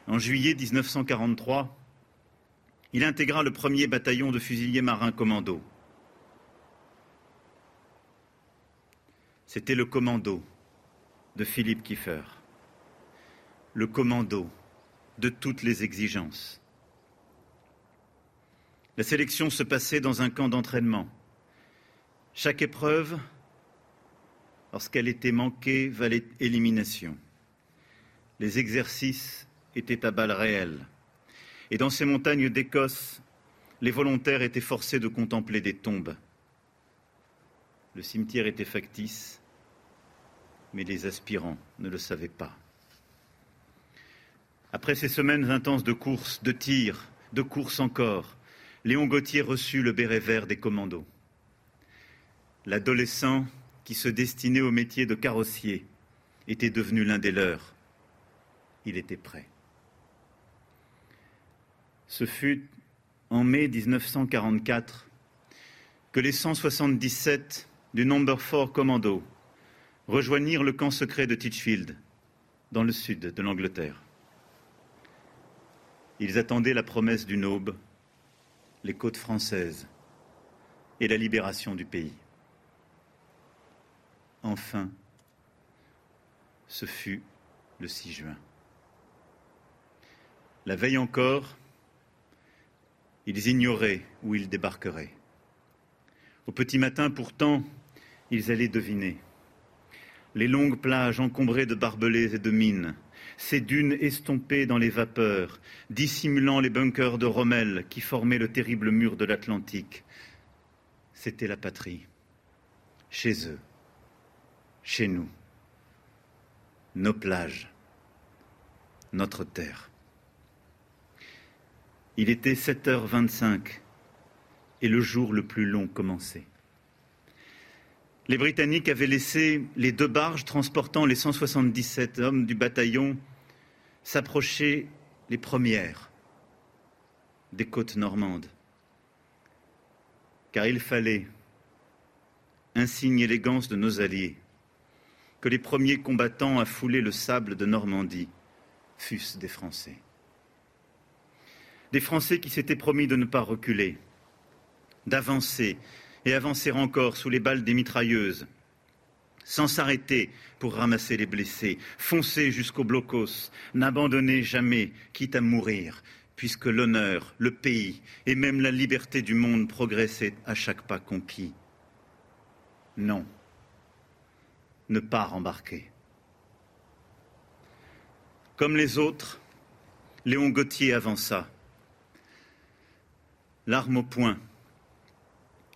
en juillet 1943, il intégra le premier bataillon de fusiliers marins commando. C'était le commando de Philippe Kiefer, le commando de toutes les exigences. La sélection se passait dans un camp d'entraînement. Chaque épreuve, lorsqu'elle était manquée, valait élimination. Les exercices étaient à balles réelles. Et dans ces montagnes d'Écosse, les volontaires étaient forcés de contempler des tombes. Le cimetière était factice, mais les aspirants ne le savaient pas. Après ces semaines intenses de courses, de tirs, de courses encore, Léon Gauthier reçut le béret vert des commandos. L'adolescent qui se destinait au métier de carrossier était devenu l'un des leurs. Il était prêt. Ce fut en mai 1944 que les 177 du Number 4 Commando rejoignirent le camp secret de Titchfield, dans le sud de l'Angleterre. Ils attendaient la promesse d'une aube, les côtes françaises et la libération du pays. Enfin, ce fut le 6 juin. La veille encore, ils ignoraient où ils débarqueraient. Au petit matin, pourtant, ils allaient deviner les longues plages encombrées de barbelés et de mines, ces dunes estompées dans les vapeurs, dissimulant les bunkers de Rommel qui formaient le terrible mur de l'Atlantique. C'était la patrie, chez eux, chez nous, nos plages, notre terre. Il était 7h25 et le jour le plus long commençait les Britanniques avaient laissé les deux barges transportant les 177 hommes du bataillon s'approcher les premières des côtes normandes. Car il fallait, insigne élégance de nos alliés, que les premiers combattants à fouler le sable de Normandie fussent des Français. Des Français qui s'étaient promis de ne pas reculer, d'avancer et avancer encore sous les balles des mitrailleuses, sans s'arrêter pour ramasser les blessés, foncer jusqu'au blocos, n'abandonner jamais, quitte à mourir, puisque l'honneur, le pays et même la liberté du monde progressaient à chaque pas conquis. Non, ne pas rembarquer. Comme les autres, Léon Gauthier avança, l'arme au poing,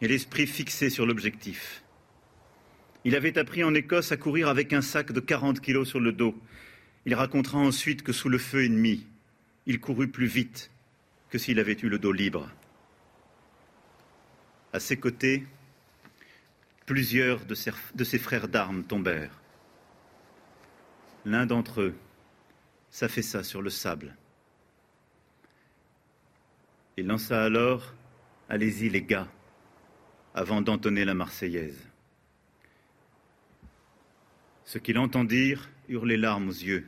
et l'esprit fixé sur l'objectif. Il avait appris en Écosse à courir avec un sac de 40 kilos sur le dos. Il racontera ensuite que sous le feu ennemi, il courut plus vite que s'il avait eu le dos libre. À ses côtés, plusieurs de ses, de ses frères d'armes tombèrent. L'un d'entre eux s'affaissa sur le sable. Il lança alors Allez-y, les gars, avant d'entonner la Marseillaise. Ce qu'il entendirent eurent les larmes aux yeux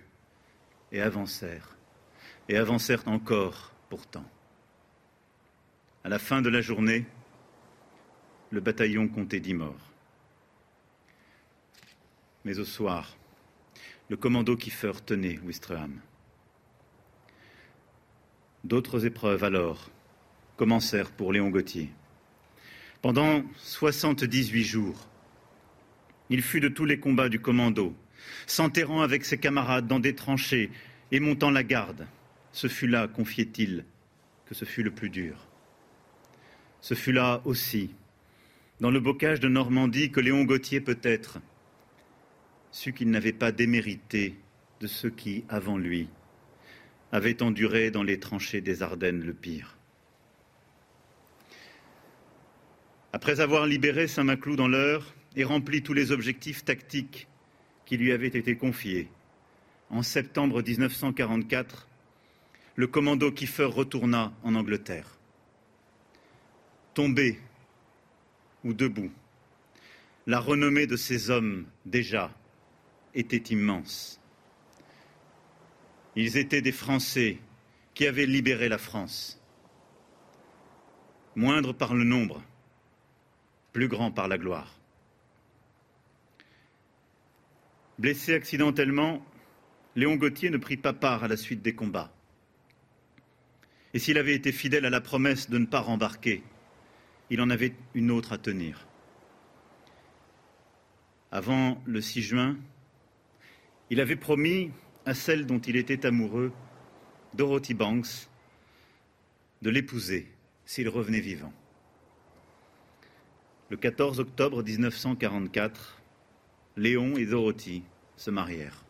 et avancèrent, et avancèrent encore pourtant. À la fin de la journée, le bataillon comptait dix morts. Mais au soir, le commando Kiefer tenait Wistreham. D'autres épreuves alors commencèrent pour Léon Gauthier. Pendant 78 jours, il fut de tous les combats du commando, s'enterrant avec ses camarades dans des tranchées et montant la garde. Ce fut là, confiait-il, que ce fut le plus dur. Ce fut là aussi dans le bocage de Normandie que Léon Gauthier peut-être sut qu'il n'avait pas démérité de ceux qui, avant lui, avaient enduré dans les tranchées des Ardennes le pire. Après avoir libéré Saint-Maclou dans l'heure et rempli tous les objectifs tactiques qui lui avaient été confiés, en septembre 1944, le commando Kiefer retourna en Angleterre. Tombé ou debout, la renommée de ces hommes, déjà, était immense. Ils étaient des Français qui avaient libéré la France. Moindre par le nombre, plus grand par la gloire. Blessé accidentellement, Léon Gauthier ne prit pas part à la suite des combats. Et s'il avait été fidèle à la promesse de ne pas rembarquer, il en avait une autre à tenir. Avant le 6 juin, il avait promis à celle dont il était amoureux, Dorothy Banks, de l'épouser s'il revenait vivant. Le 14 octobre 1944, Léon et Dorothy se marièrent.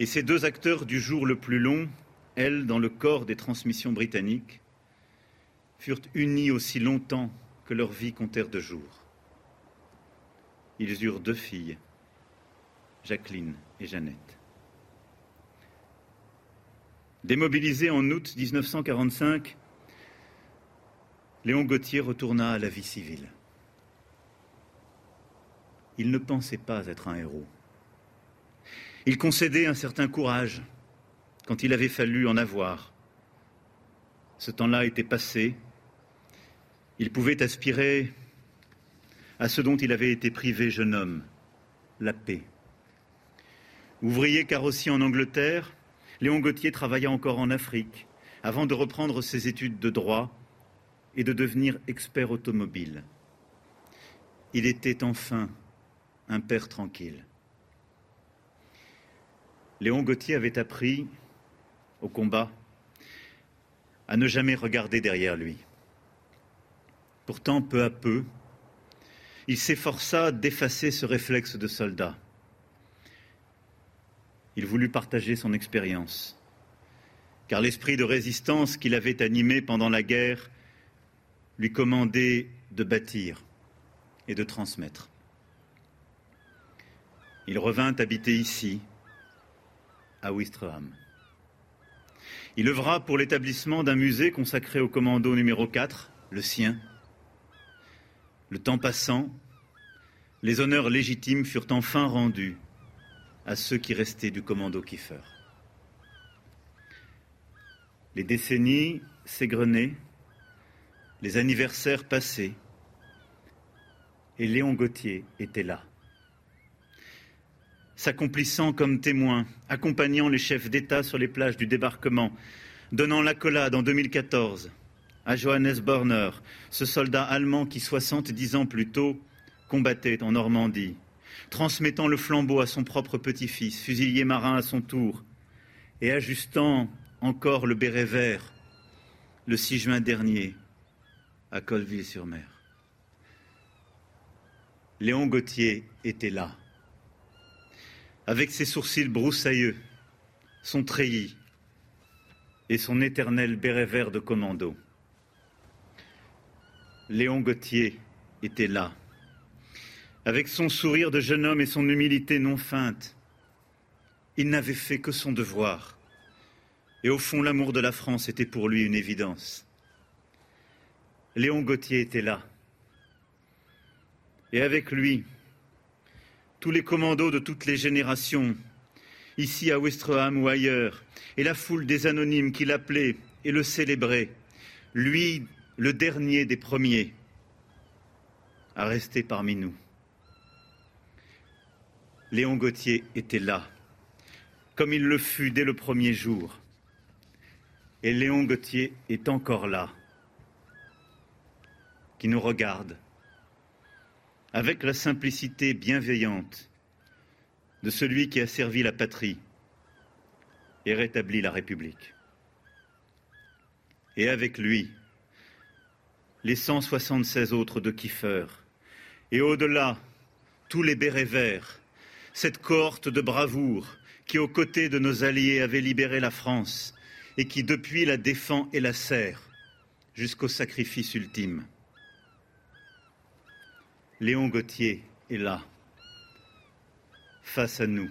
Et ces deux acteurs du jour le plus long, elle dans le corps des transmissions britanniques, furent unis aussi longtemps que leur vie comptèrent de jours. Ils eurent deux filles, Jacqueline et Jeannette. Démobilisé en août 1945, Léon Gauthier retourna à la vie civile. Il ne pensait pas être un héros. Il concédait un certain courage quand il avait fallu en avoir. Ce temps-là était passé. Il pouvait aspirer à ce dont il avait été privé jeune homme, la paix. Ouvrier carrossier en Angleterre, Léon Gauthier travailla encore en Afrique avant de reprendre ses études de droit et de devenir expert automobile. Il était enfin un père tranquille. Léon Gauthier avait appris, au combat, à ne jamais regarder derrière lui. Pourtant, peu à peu, il s'efforça d'effacer ce réflexe de soldat. Il voulut partager son expérience, car l'esprit de résistance qu'il avait animé pendant la guerre lui commandait de bâtir et de transmettre. Il revint habiter ici, à Ouistreham. Il œuvra pour l'établissement d'un musée consacré au commando numéro 4, le sien. Le temps passant, les honneurs légitimes furent enfin rendus à ceux qui restaient du commando Kiefer. Les décennies s'égrenaient, les anniversaires passés, et Léon Gauthier était là. S'accomplissant comme témoin, accompagnant les chefs d'État sur les plages du débarquement, donnant l'accolade en 2014 à Johannes Borner, ce soldat allemand qui, 70 ans plus tôt, combattait en Normandie, transmettant le flambeau à son propre petit-fils, fusilier marin à son tour, et ajustant encore le béret vert le 6 juin dernier à Colville-sur-Mer. Léon Gauthier était là avec ses sourcils broussailleux, son treillis et son éternel béret vert de commando. Léon Gauthier était là, avec son sourire de jeune homme et son humilité non feinte. Il n'avait fait que son devoir, et au fond l'amour de la France était pour lui une évidence. Léon Gauthier était là, et avec lui, tous les commandos de toutes les générations, ici à Westreham ou ailleurs, et la foule des anonymes qui l'appelaient et le célébraient, lui, le dernier des premiers, à rester parmi nous. Léon Gauthier était là, comme il le fut dès le premier jour. Et Léon Gauthier est encore là, qui nous regarde avec la simplicité bienveillante de celui qui a servi la patrie et rétabli la République. Et avec lui, les 176 autres de Kiefer, et au-delà, tous les bérets verts, cette cohorte de bravoure qui, aux côtés de nos alliés, avait libéré la France et qui, depuis, la défend et la sert jusqu'au sacrifice ultime. Léon Gauthier est là, face à nous.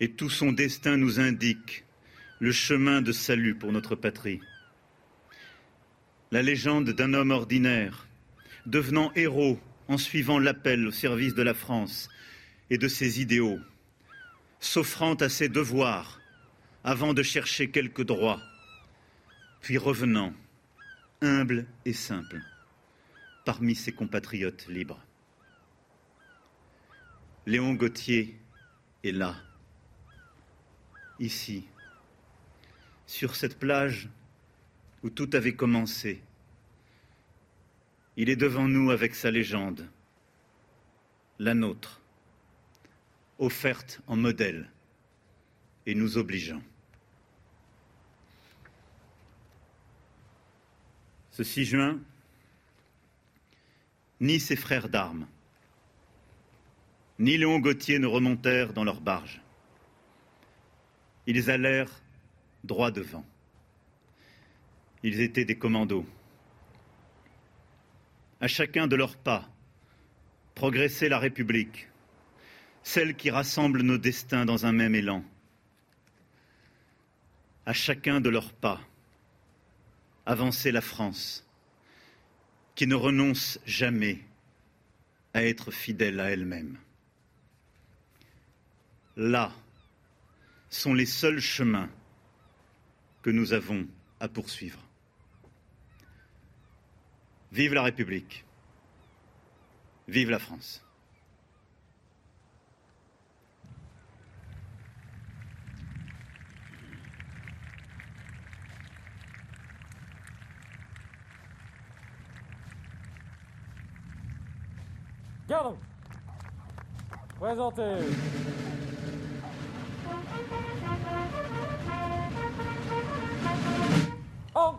Et tout son destin nous indique le chemin de salut pour notre patrie. La légende d'un homme ordinaire, devenant héros en suivant l'appel au service de la France et de ses idéaux, s'offrant à ses devoirs avant de chercher quelques droits, puis revenant, humble et simple, parmi ses compatriotes libres. Léon Gauthier est là, ici, sur cette plage où tout avait commencé. Il est devant nous avec sa légende, la nôtre, offerte en modèle et nous obligeant. Ce 6 juin, ni ses frères d'armes, ni Léon Gauthier ne remontèrent dans leurs barges. Ils allèrent droit devant. Ils étaient des commandos. À chacun de leurs pas, progressait la République, celle qui rassemble nos destins dans un même élan. À chacun de leurs pas, avançait la France, qui ne renonce jamais à être fidèle à elle-même. Là sont les seuls chemins que nous avons à poursuivre. Vive la République. Vive la France. Garde Présentez En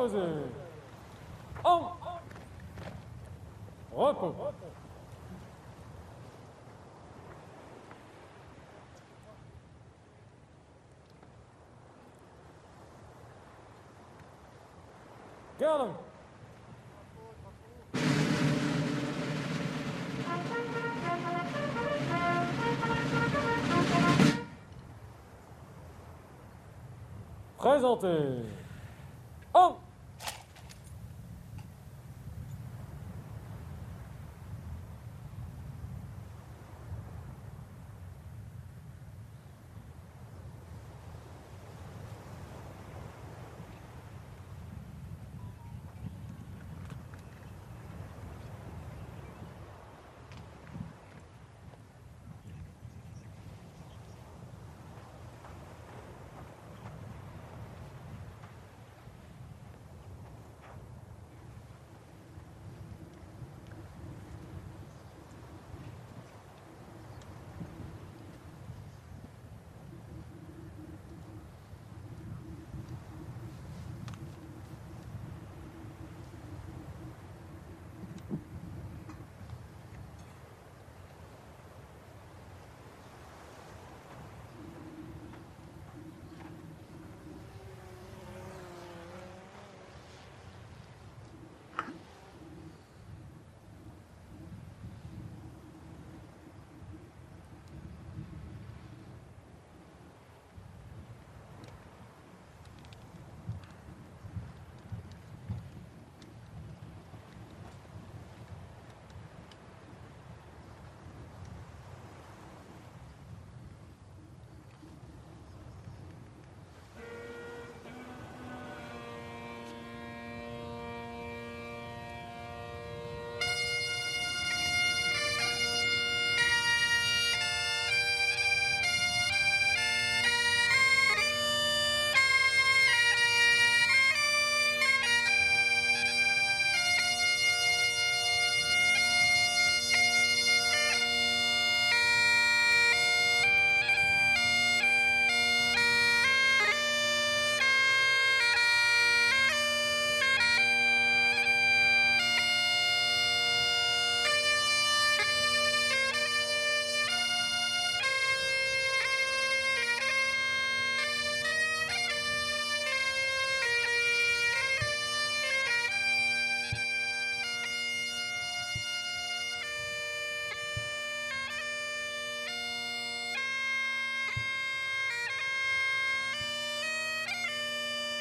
Reposez. En. Repos. Garde. Présentez.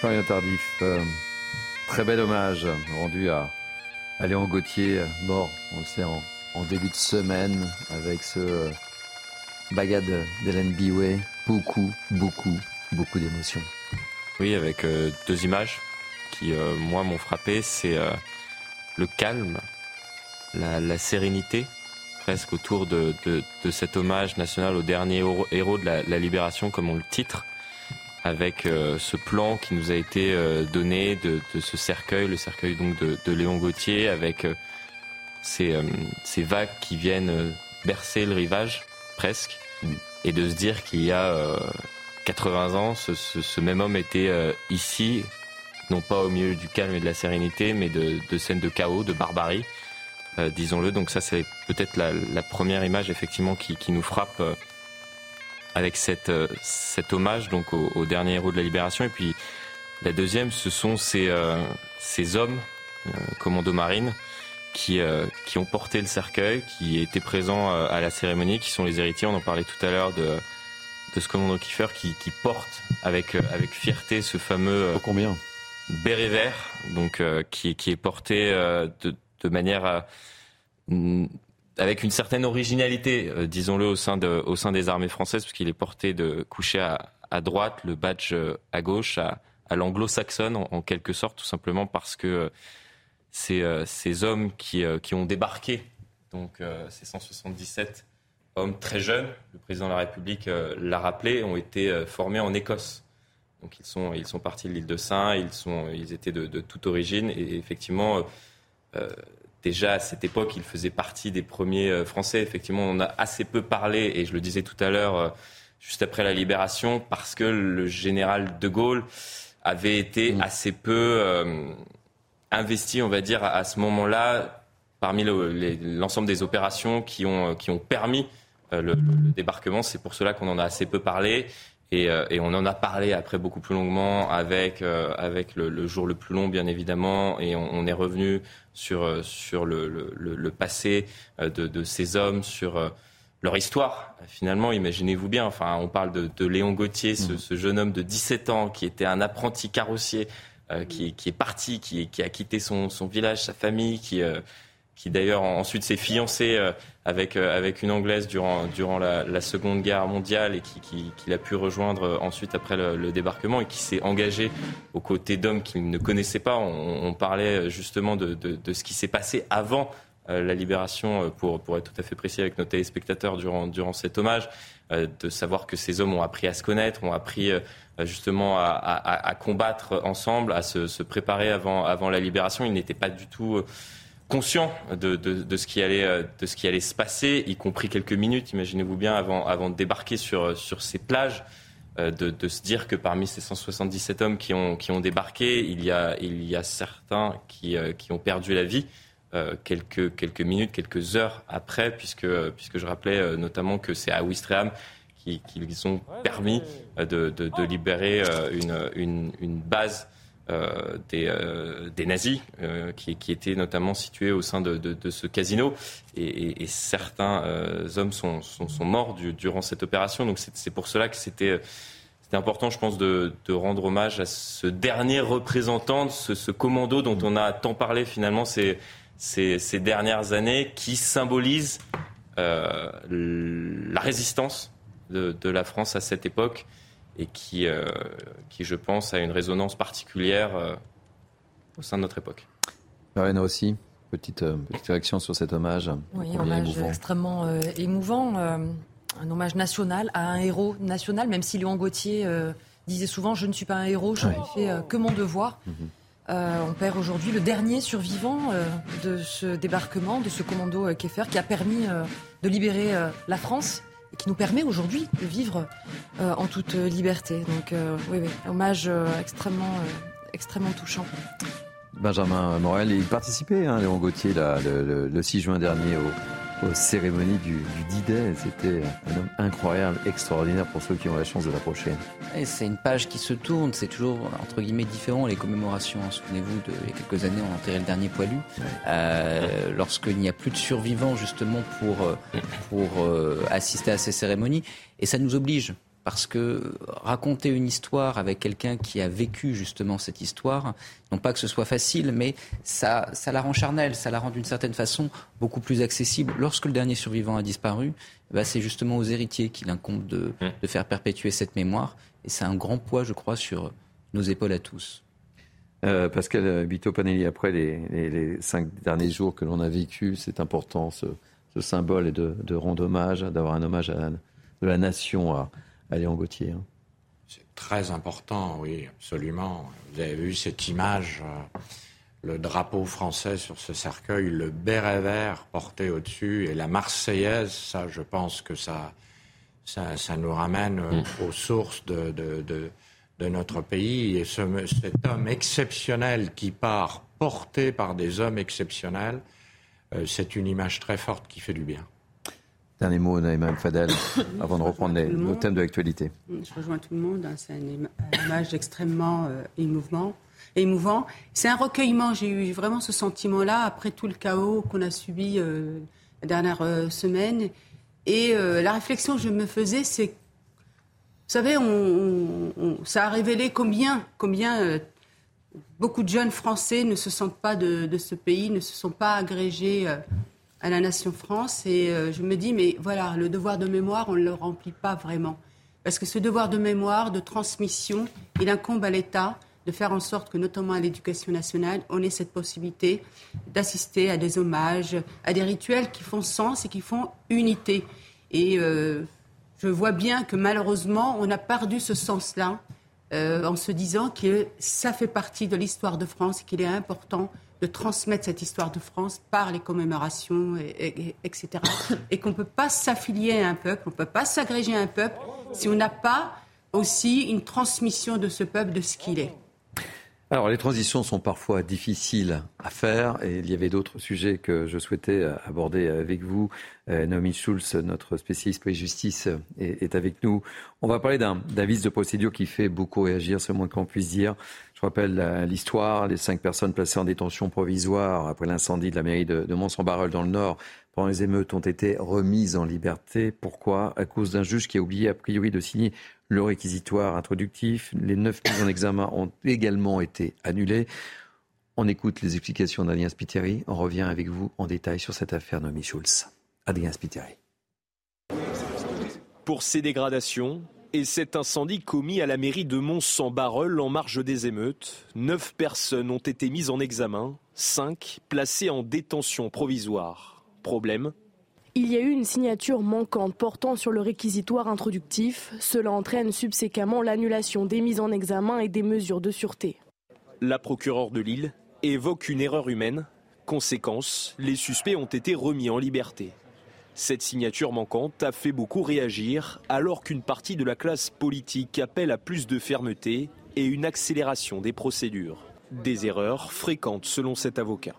Florian Tardif, euh, très bel hommage rendu à, Léon Gauthier, mort, on le sait, en, début de semaine, avec ce euh, bagade d'Hélène Biway. Beaucoup, beaucoup, beaucoup d'émotions. Oui, avec euh, deux images qui, moi, m'ont frappé. C'est le calme, la, sérénité, presque autour de, cet hommage national au dernier héros de la libération, comme on le titre avec euh, ce plan qui nous a été euh, donné de, ce cercueil, le cercueil donc de, Léon Gauthier, avec euh, ces, ces, vagues qui viennent bercer le rivage presque, mm. et de se dire qu'il y a 80 ans, ce, même homme était ici, non pas au milieu du calme et de la sérénité, mais de, scènes de chaos, de barbarie, disons-le. Donc ça, c'est peut-être la, première image effectivement qui, qui nous frappe avec cette, euh, cet hommage donc au, dernier héros de la libération. Et puis la deuxième, ce sont ces, euh, ces hommes, euh, commando marine, qui, qui ont porté le cercueil, qui étaient présents à la cérémonie, qui sont les héritiers. On en parlait tout à l'heure de, de ce commando Kiefer qui, qui porte avec, avec fierté ce fameux combien? béret vert, donc qui, qui est porté de, de manière avec une certaine originalité, euh, disons-le, au sein, des armées françaises, puisqu'il est porté de coucher à, droite, le badge euh, à gauche, à, l'anglo-saxonne, en, quelque sorte, tout simplement parce que euh, ces, hommes qui, ont débarqué, donc ces 177 hommes très jeunes, le président de la République l'a rappelé, ont été formés en Écosse. Donc ils sont, partis de l'île de Saint, ils, étaient de toute origine, et effectivement, déjà à cette époque, il faisait partie des premiers euh, Français. Effectivement, on a assez peu parlé, et je le disais tout à l'heure, euh, juste après la libération, parce que le général de Gaulle avait été mm. assez peu investi, on va dire, à, ce moment-là, parmi l'ensemble des opérations qui ont, qui ont permis le, débarquement. C'est pour cela qu'on en a assez peu parlé. Et, et, on en a parlé après beaucoup plus longuement avec, avec le, jour le plus long, bien évidemment. Et on, on est revenu sur, sur le, le passé de, de, ces hommes, sur leur histoire. Finalement, imaginez-vous bien, enfin, on parle de, de Léon Gauthier, ce, mmh. ce, jeune homme de 17 ans qui était un apprenti carrossier, euh, qui, qui, est parti, qui, qui, a quitté son, son, village, sa famille, qui, euh, qui d'ailleurs ensuite s'est fiancé euh, avec, avec une Anglaise durant, durant la, la Seconde Guerre mondiale et qui, qui, a pu rejoindre ensuite après le, le débarquement et qui s'est engagé aux côtés d'hommes qu'il ne connaissait pas. On, on parlait justement de, de, de ce qui s'est passé avant euh, la libération, euh, pour, pour être tout à fait précis avec nos téléspectateurs durant, durant cet hommage, euh, de savoir que ces hommes ont appris à se connaître, ont appris justement à, à, à, combattre ensemble, à se, se, préparer avant, avant la libération. Ils n'étaient pas du tout conscients de, de, de, ce qui allait, de ce qui allait se passer, y compris quelques minutes, imaginez-vous bien, avant, avant de débarquer sur, sur ces plages. De, de, se dire que parmi ces 177 hommes qui ont, qui ont débarqué, il y a, il y a certains qui, qui ont perdu la vie. Euh, quelques, quelques minutes, quelques heures après, puisque, puisque je rappelais euh, notamment que c'est à Ouistreham qu'ils ont permis euh, de, de, de libérer une, une, une base des, des, nazis qui, qui, était notamment située au sein de, ce casino. Et, certains hommes sont, morts du, durant cette opération. Donc c'est pour cela que c'était important, je pense, de, rendre hommage à ce dernier représentant ce, ce, commando dont on a tant parlé finalement. Ces, dernières années qui symbolisent euh, la résistance de, la France à cette époque et qui, euh, qui, je pense, a une résonance particulière euh, au sein de notre époque. Marina aussi, petite, petite réaction sur cet hommage. Oui, un hommage extrêmement émouvant, un hommage national à un héros national, même si Léon Gauthier disait souvent Je ne suis pas un héros, je ne fais que mon devoir. Mhm. Euh, on perd aujourd'hui le dernier survivant euh, de ce débarquement, de ce commando euh, Keffer, qui a permis de libérer la France qui nous permet aujourd'hui de vivre en toute liberté. Donc oui, oui, hommage extrêmement, extrêmement touchant. Benjamin Morel, il participait, hein, Léon Gauthier, le, 6 juin dernier au, aux cérémonies du, du D-Day. C'était un homme incroyable, extraordinaire pour ceux qui ont la chance de l'approcher. C'est une page qui se tourne, c'est toujours entre guillemets différent les commémorations. Souvenez-vous, de, il y a quelques années, on enterrait le dernier poilu. Euh, Lorsqu'il n'y a plus de survivants justement pour, euh, pour euh, assister à ces cérémonies. Et ça nous oblige parce que raconter une histoire avec quelqu'un qui a vécu justement cette histoire, non pas que ce soit facile, mais ça, ça la rend charnelle, ça la rend d'une certaine façon beaucoup plus accessible. Lorsque le dernier survivant a disparu, bah, c'est justement aux héritiers qu'il incombe de, mmh. de faire perpétuer cette mémoire. Et c'est un grand poids, je crois, sur nos épaules à tous. Euh, Pascal Bito-Panelli, après les, cinq derniers jours que l'on a vécu, c'est important ce, symbole et de, de rendre hommage, d'avoir un hommage à, de la nation à, En Gauthier. Hein. C'est très important, oui, absolument. Vous avez vu cette image, euh, le drapeau français sur ce cercueil, le béret vert porté au-dessus et la Marseillaise, ça, je pense que ça, ça, nous ramène euh, mm. aux sources de, de, de, notre pays. Et ce, cet homme exceptionnel qui part porté par des hommes exceptionnels, euh, c'est une image très forte qui fait du bien. Dernier mot, Naïma Fadel, avant de reprendre les, nos thèmes de l'actualité. Je rejoins tout le monde. Hein, c'est un, image extrêmement euh, émouvant. émouvant. C'est un recueillement. J'ai eu vraiment ce sentiment-là après tout le chaos qu'on a subi euh, la dernière euh, semaine. Et la réflexion que je me faisais, c'est, vous savez, on, ça a révélé combien, combien beaucoup de jeunes Français ne se sentent pas de, de ce pays, ne se sont pas agrégés à la nation France. Et euh, je me dis, mais voilà, le devoir de mémoire, on ne le remplit pas vraiment. Parce que ce devoir de mémoire, de transmission, il incombe à l'État de faire en sorte que, notamment à l'éducation nationale, on ait cette possibilité d'assister à des hommages, à des rituels qui font sens et qui font unité. Et euh, je vois bien que malheureusement, on a perdu ce sens-là euh, en se disant que ça fait partie de l'histoire de France et qu'il est important de transmettre cette histoire de France par les commémorations, et, etc. Et qu'on ne peut pas s'affilier à un peuple, on ne peut pas s'agréger à un peuple si on n'a pas aussi une transmission de ce peuple, de ce qu'il est. Alors les transitions sont parfois difficiles à faire et il y avait d'autres sujets que je souhaitais aborder avec vous. Euh, Naomi Schulz, notre spécialiste police justice, est, avec nous. On va parler d'un vice de procédure qui fait beaucoup réagir, c'est le moins qu'on puisse dire. Je rappelle l'histoire, les cinq personnes placées en détention provisoire après l'incendie de la mairie de, de Mont-Saint-Barreul dans le Nord pendant les émeutes ont été remises en liberté. Pourquoi? À cause d'un juge qui a oublié a priori de signer le réquisitoire introductif. Les neuf mises en examen ont également été annulées. On écoute les explications d'Adrien Spiteri. On revient avec vous en détail sur cette affaire Nomi Schulz. Adrien Spiteri. Pour ces dégradations et cet incendie commis à la mairie de Mont-Saint-Barreul en marge des émeutes, neuf personnes ont été mises en examen, cinq placées en détention provisoire. Problème il y a eu une signature manquante portant sur le réquisitoire introductif. Cela entraîne subséquemment l'annulation des mises en examen et des mesures de sûreté. La procureure de Lille évoque une erreur humaine. Conséquence, les suspects ont été remis en liberté. Cette signature manquante a fait beaucoup réagir alors qu'une partie de la classe politique appelle à plus de fermeté et une accélération des procédures. Des erreurs fréquentes selon cet avocat.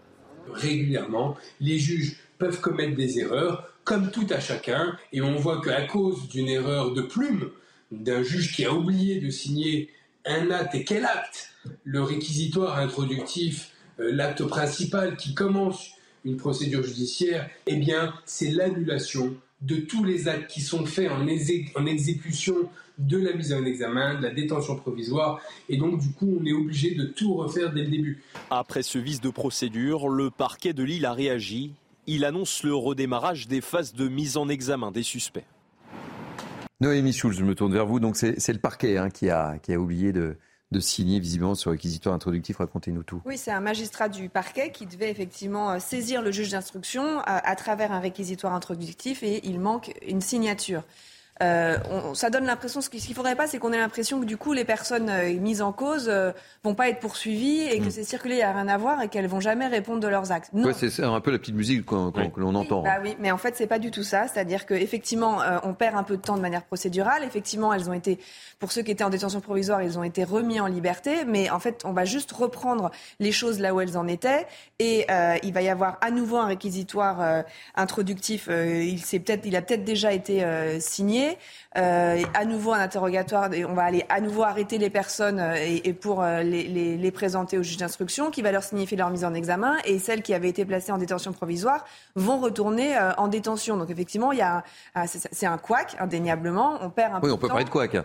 Régulièrement, les juges peuvent commettre des erreurs, comme tout à chacun, et on voit qu'à cause d'une erreur de plume, d'un juge qui a oublié de signer un acte, et quel acte? Le réquisitoire introductif, euh, l'acte principal qui commence une procédure judiciaire, eh bien, c'est l'annulation de tous les actes qui sont faits en, en, exécution de la mise en examen, de la détention provisoire, et donc du coup on est obligé de tout refaire dès le début. Après ce vice de procédure, le parquet de Lille a réagi il annonce le redémarrage des phases de mise en examen des suspects. Noémie Schulz, je me tourne vers vous. Donc c'est le parquet hein, qui, a, qui a oublié de, de signer visiblement ce réquisitoire introductif. Racontez-nous tout. Oui, c'est un magistrat du parquet qui devait effectivement euh, saisir le juge d'instruction à, à, travers un réquisitoire introductif et il manque une signature. Euh, ça donne l'impression, ce qu'il ne faudrait pas, c'est qu'on ait l'impression que du coup, les personnes euh, mises en cause euh, vont pas être poursuivies et que mm. c'est circulé, il n'y a rien à voir et qu'elles vont jamais répondre de leurs actes. Ouais, c'est un peu la petite musique que l'on entend. Bah oui, mais en fait, c'est pas du tout ça. C'est-à-dire qu'effectivement, on perd un peu de temps de manière procédurale. Effectivement, elles ont été, pour ceux qui étaient en détention provisoire, ils ont été remis en liberté. Mais en fait, on va juste reprendre les choses là où elles en étaient. Et il va y avoir à nouveau un réquisitoire introductif. il, il a peut-être déjà été signé. okay Euh, à nouveau un interrogatoire, et on va aller à nouveau arrêter les personnes euh, et, pour euh, les, présenter au juge d'instruction, qui va leur signifier leur mise en examen, et celles qui avaient été placées en détention provisoire vont retourner en détention. Donc effectivement, il y a, c'est un couac, indéniablement. On perd un oui, on peut parler de couac.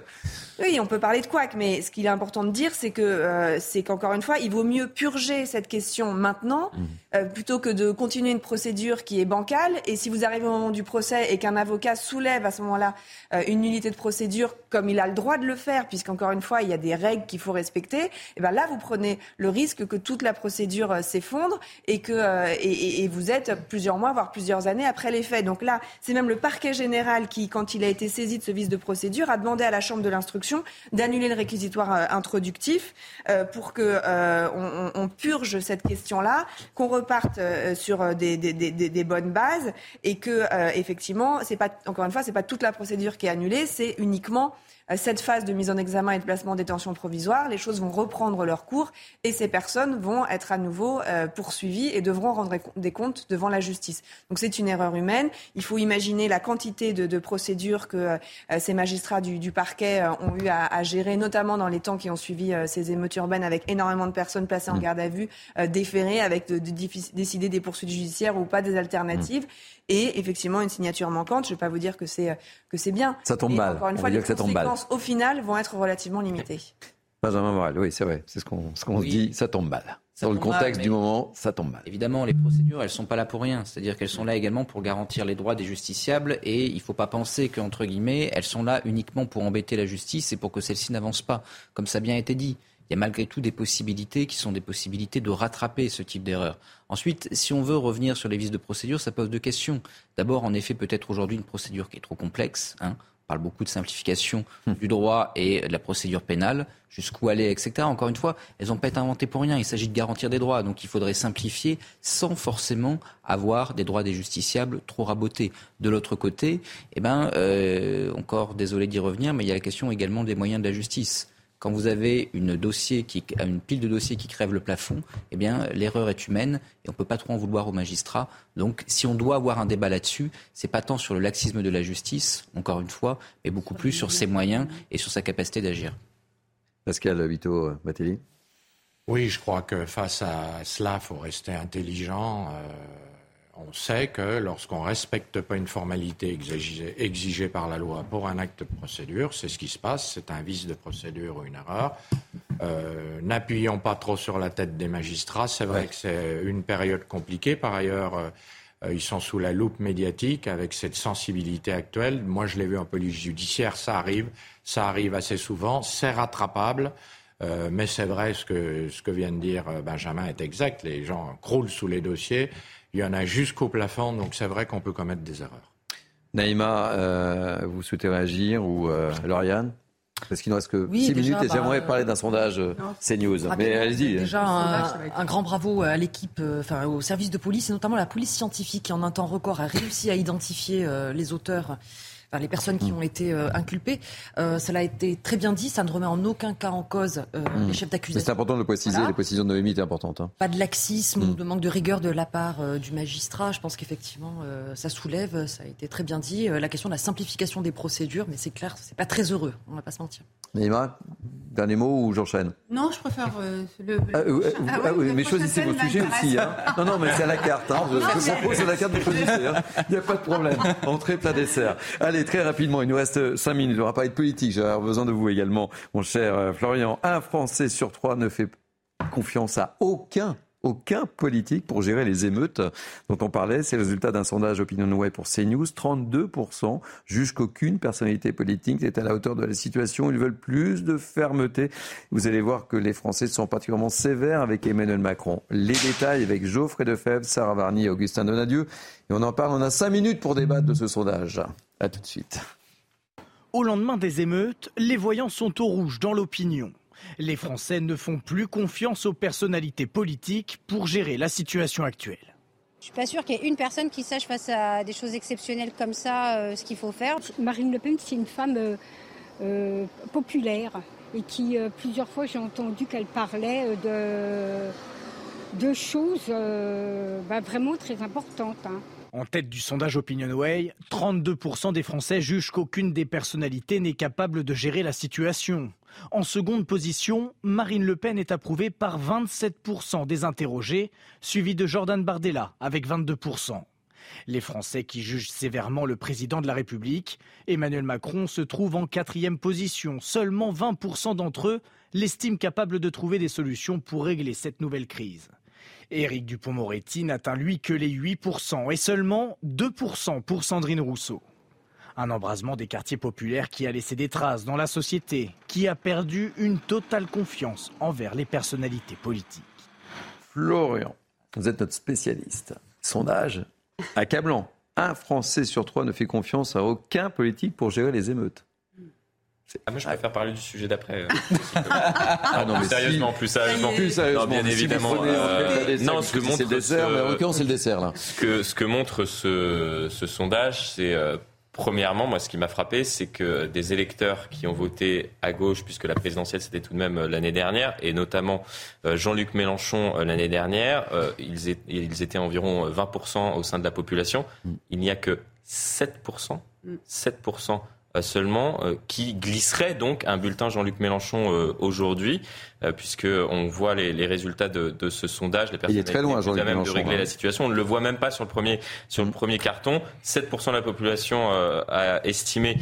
Oui, on peut parler de couac, mais ce qu'il est important de dire, c'est que c'est qu'encore une fois, il vaut mieux purger cette question maintenant mmh. plutôt que de continuer une procédure qui est bancale. Et si vous arrivez au moment du procès et qu'un avocat soulève à ce moment-là euh, une nullité de procédure comme il a le droit de le faire, puisqu'encore une fois, il y a des règles qu'il faut respecter, et eh ben là, vous prenez le risque que toute la procédure euh, s'effondre et que euh, et, vous êtes plusieurs mois, voire plusieurs années après les faits. Donc là, c'est même le parquet général qui, quand il a été saisi de ce vice de procédure, a demandé à la Chambre de l'instruction d'annuler le réquisitoire introductif pour que on, purge cette question-là, qu'on reparte sur des, des, bonnes bases et que effectivement, pas encore une fois, c'est pas toute la procédure qui est annulée, c'est uniquement euh, cette phase de mise en examen et de placement en détention provisoire, les choses vont reprendre leur cours et ces personnes vont être à nouveau euh, poursuivies et devront rendre des comptes devant la justice. Donc c'est une erreur humaine. Il faut imaginer la quantité de, procédures que euh, ces magistrats du, parquet ont eu à, gérer, notamment dans les temps qui ont suivi ces émeutes urbaines, avec énormément de personnes placées en mmh. garde à vue, déférées, avec de, décider des poursuites judiciaires ou pas des alternatives. Mmh et effectivement une signature manquante. Je ne vais pas vous dire que c'est que c'est bien. Ça tombe mal. Encore une fois, les conséquences au final vont être relativement limitées. Benjamin Morel, oui, c'est vrai, c'est ce qu'on ce qu'on se dit, ça tombe mal. Dans le contexte du moment, ça tombe mal. Évidemment, les procédures, elles sont pas là pour rien. C'est-à-dire qu'elles sont là également pour garantir les droits des justiciables et il ne faut pas penser qu'entre guillemets, elles sont là uniquement pour embêter la justice et pour que celle-ci n'avance pas. Comme ça a bien été dit, il y a malgré tout des possibilités qui sont des possibilités de rattraper ce type d'erreur. Ensuite, si on veut revenir sur les vices de procédure, ça pose deux questions. D'abord, en effet, peut-être aujourd'hui une procédure qui est trop complexe. Hein. On parle beaucoup de simplification hum. du droit et de la procédure pénale, jusqu'où aller, etc. Encore une fois, elles n'ont pas été inventées pour rien. Il s'agit de garantir des droits. Donc il faudrait simplifier sans forcément avoir des droits des justiciables trop rabotés. De l'autre côté, eh ben, euh, encore désolé d'y revenir, mais il y a la question également des moyens de la justice quand vous avez une, dossier qui, une pile de dossiers qui crève le plafond, eh bien, l'erreur est humaine et on ne peut pas trop en vouloir aux magistrats. Donc, si on doit avoir un débat là-dessus, c'est pas tant sur le laxisme de la justice, encore une fois, mais beaucoup plus sur ses moyens et sur sa capacité d'agir. Pascal Vito Matéli Oui, je crois que face à cela, il faut rester intelligent. Euh, on sait que lorsqu'on ne respecte pas une formalité exigée, par la loi pour un acte de procédure, c'est ce qui se passe, c'est un vice de procédure ou une erreur. Euh, n'appuyons pas trop sur la tête des magistrats. C'est vrai que c'est une période compliquée. Par ailleurs, euh, ils sont sous la loupe médiatique avec cette sensibilité actuelle. Moi, je l'ai vu en police judiciaire, ça arrive, ça arrive assez souvent, c'est rattrapable. Euh, mais c'est vrai, ce que, ce que vient de dire Benjamin est exact. Les gens croulent sous les dossiers. Il y en a jusqu'au plafond, donc c'est vrai qu'on peut commettre des erreurs. Naïma, euh, vous souhaitez réagir ou euh, Lauriane? Parce qu'il ne reste que 6 minutes et j'aimerais bah, parler d'un sondage euh, CNews. Mais allez-y. Déjà, un, grand bravo à l'équipe, enfin au service de police et notamment la police scientifique qui, en un temps record, a réussi à identifier les auteurs les personnes qui mm. ont été euh, inculpées. Euh, cela a été très bien dit, ça ne remet en aucun cas en cause euh, mm. les chefs d'accusation. C'est important de le préciser, les précisions de Noémie étaient importantes. Hein. Pas de laxisme ou mm. de manque de rigueur de la part du magistrat. Je pense qu'effectivement, ça soulève, ça a été très bien dit, la question de la simplification des procédures, mais c'est clair, c'est pas très heureux, on va pas se mentir. Naïma, dernier mot ou j'enchaîne? Non, je préfère le. Ah, ah, ah oui, mais choisissez vos sujets aussi. Hein. Non, non, mais c'est à la carte. Hein. Je, je propose à la carte de choisissez. Hein. Il n'y a pas de problème. Entrée, plat, dessert. Allez, très rapidement, il nous reste 5 minutes. On va pas être politique. J'ai besoin de vous également, mon cher euh, Florian. Un Français sur trois ne fait confiance à aucun aucun politique pour gérer les émeutes dont on parlait. C'est le résultat d'un sondage OpinionWay pour CNews. 32% jugent qu'aucune personnalité politique n'est à la hauteur de la situation. Ils veulent plus de fermeté. Vous allez voir que les Français sont particulièrement sévères avec Emmanuel Macron. Les détails avec Geoffrey Defebvre, Sarah Varny et Augustin Donadieu. Et on en parle, on a 5 minutes pour débattre de ce sondage. A tout de suite. Au lendemain des émeutes, les voyants sont au rouge dans l'opinion. Les Français ne font plus confiance aux personnalités politiques pour gérer la situation actuelle. Je suis pas sûre qu'il y ait une personne qui sache face à des choses exceptionnelles comme ça euh, ce qu'il faut faire. Marine Le Pen, c'est une femme euh, euh, populaire et qui plusieurs fois j'ai entendu qu'elle parlait de, de choses bah, vraiment très importantes. Hein. En tête du sondage OpinionWay, 32% des Français jugent qu'aucune des personnalités n'est capable de gérer la situation. En seconde position, Marine Le Pen est approuvée par 27% des interrogés, suivi de Jordan Bardella avec 22%. Les Français qui jugent sévèrement le président de la République, Emmanuel Macron, se trouve en quatrième position. Seulement 20% d'entre eux l'estiment capable de trouver des solutions pour régler cette nouvelle crise. Éric Dupont-Moretti n'atteint lui que les 8% et seulement 2% pour Sandrine Rousseau. Un embrasement des quartiers populaires qui a laissé des traces dans la société, qui a perdu une totale confiance envers les personnalités politiques. Florian, vous êtes notre spécialiste. Sondage accablant. Un Français sur trois ne fait confiance à aucun politique pour gérer les émeutes. Ah, moi, je préfère parler du sujet d'après. Euh, ah non, mais sérieusement, plus sérieusement. Plus sérieusement. bien évidemment. Euh, non, ce que montre le dessert, mais en c'est le dessert là. Ce que, ce que montre ce, ce sondage, c'est euh, Premièrement, moi, ce qui m'a frappé, c'est que des électeurs qui ont voté à gauche, puisque la présidentielle c'était tout de même l'année dernière, et notamment Jean-Luc Mélenchon l'année dernière, ils, étaient environ 20% au sein de la population. Mm. Il n'y a que 7%, 7% euh, seulement, euh, qui glisserait donc un bulletin Jean-Luc Mélenchon euh, aujourd'hui, puisque on voit les, résultats de, ce sondage. Les personnes Il est très loin, Jean-Luc même de régler la hein. situation. On ne le voit même pas sur le premier sur le premier carton. 7% de la population a estimé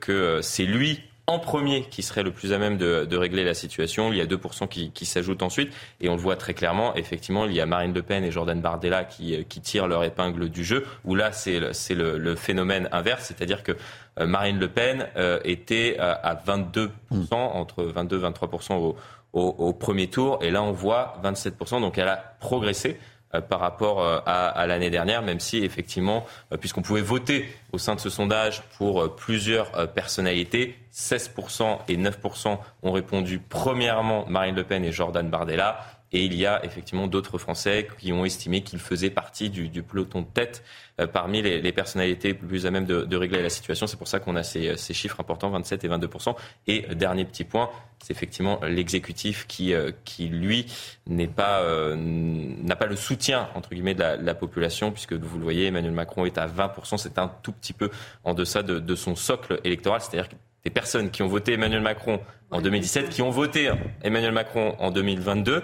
que c'est lui en premier qui serait le plus à même de, régler la situation. Il y a 2% qui, qui s'ajoutent ensuite. Et on le voit très clairement, effectivement, il y a Marine Le Pen et Jordan Bardella qui, qui tirent leur épingle du jeu, où là, c'est le, le, phénomène inverse, c'est-à-dire que euh, Marine Le Pen euh, était à 22%, entre 22 et 23% au, au, au, premier tour. Et là, on voit 27%. Donc elle a progressé. Euh, par rapport euh, à, l'année dernière, même si effectivement, euh, puisqu'on pouvait voter au sein de ce sondage pour plusieurs personnalités, 16% et 9% ont répondu premièrement Marine Le Pen et Jordan Bardella. Et il y a effectivement d'autres Français qui ont estimé qu'il faisait partie du, du, peloton de tête euh, parmi les, les, personnalités plus à même de, de régler la situation. C'est pour ça qu'on a ces, ces, chiffres importants, 27 et 22% Et euh, dernier petit point, c'est effectivement l'exécutif qui, euh, qui lui, n'est pas, euh, n'a pas le soutien entre guillemets de la, de la, population, puisque vous le voyez, Emmanuel Macron est à 20% C'est un tout petit peu en deçà de, de son socle électoral, c'est-à-dire des personnes qui ont voté Emmanuel Macron en 2017, qui ont voté Emmanuel Macron en 2022,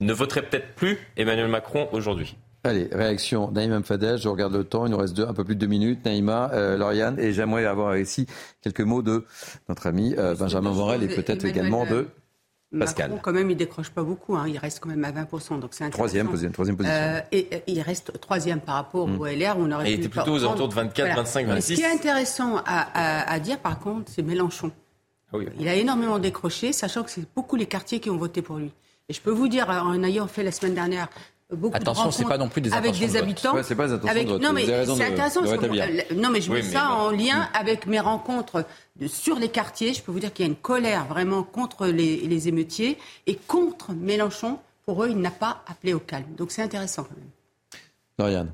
ne voterait peut-être plus Emmanuel Macron aujourd'hui. Allez, réaction. Naïma Mfadel, je regarde le temps, il nous reste deux, un peu plus de deux minutes. Naïma, euh, Lauriane, et j'aimerais avoir ici quelques mots de notre ami euh, Benjamin Morel et peut-être également de Pascal. Macron, quand même, il décroche pas beaucoup. Hein. Il reste quand même à 20%. Donc c'est troisième, troisième, troisième position. Euh, et, et, il reste troisième par rapport mmh. au LR. Où on aurait et il était plutôt aux alentours de 24, voilà. 25, 26. Et ce qui est intéressant à, à, à dire, par contre, c'est Mélenchon. Ah oui. Il a énormément décroché, sachant que c'est beaucoup les quartiers qui ont voté pour lui. Et je peux vous dire, en ayant fait la semaine dernière beaucoup Attention, c'est pas non plus des avec des habitants. Ouais, c'est pas des avec, de. Non, mais c'est intéressant. De que, non, mais je mets oui, ça bon. en lien mmh. avec mes rencontres de, sur les quartiers. Je peux vous dire qu'il y a une colère vraiment contre les, les émeutiers et contre Mélenchon. Pour eux, il n'a pas appelé au calme. Donc c'est intéressant quand même. Doriane.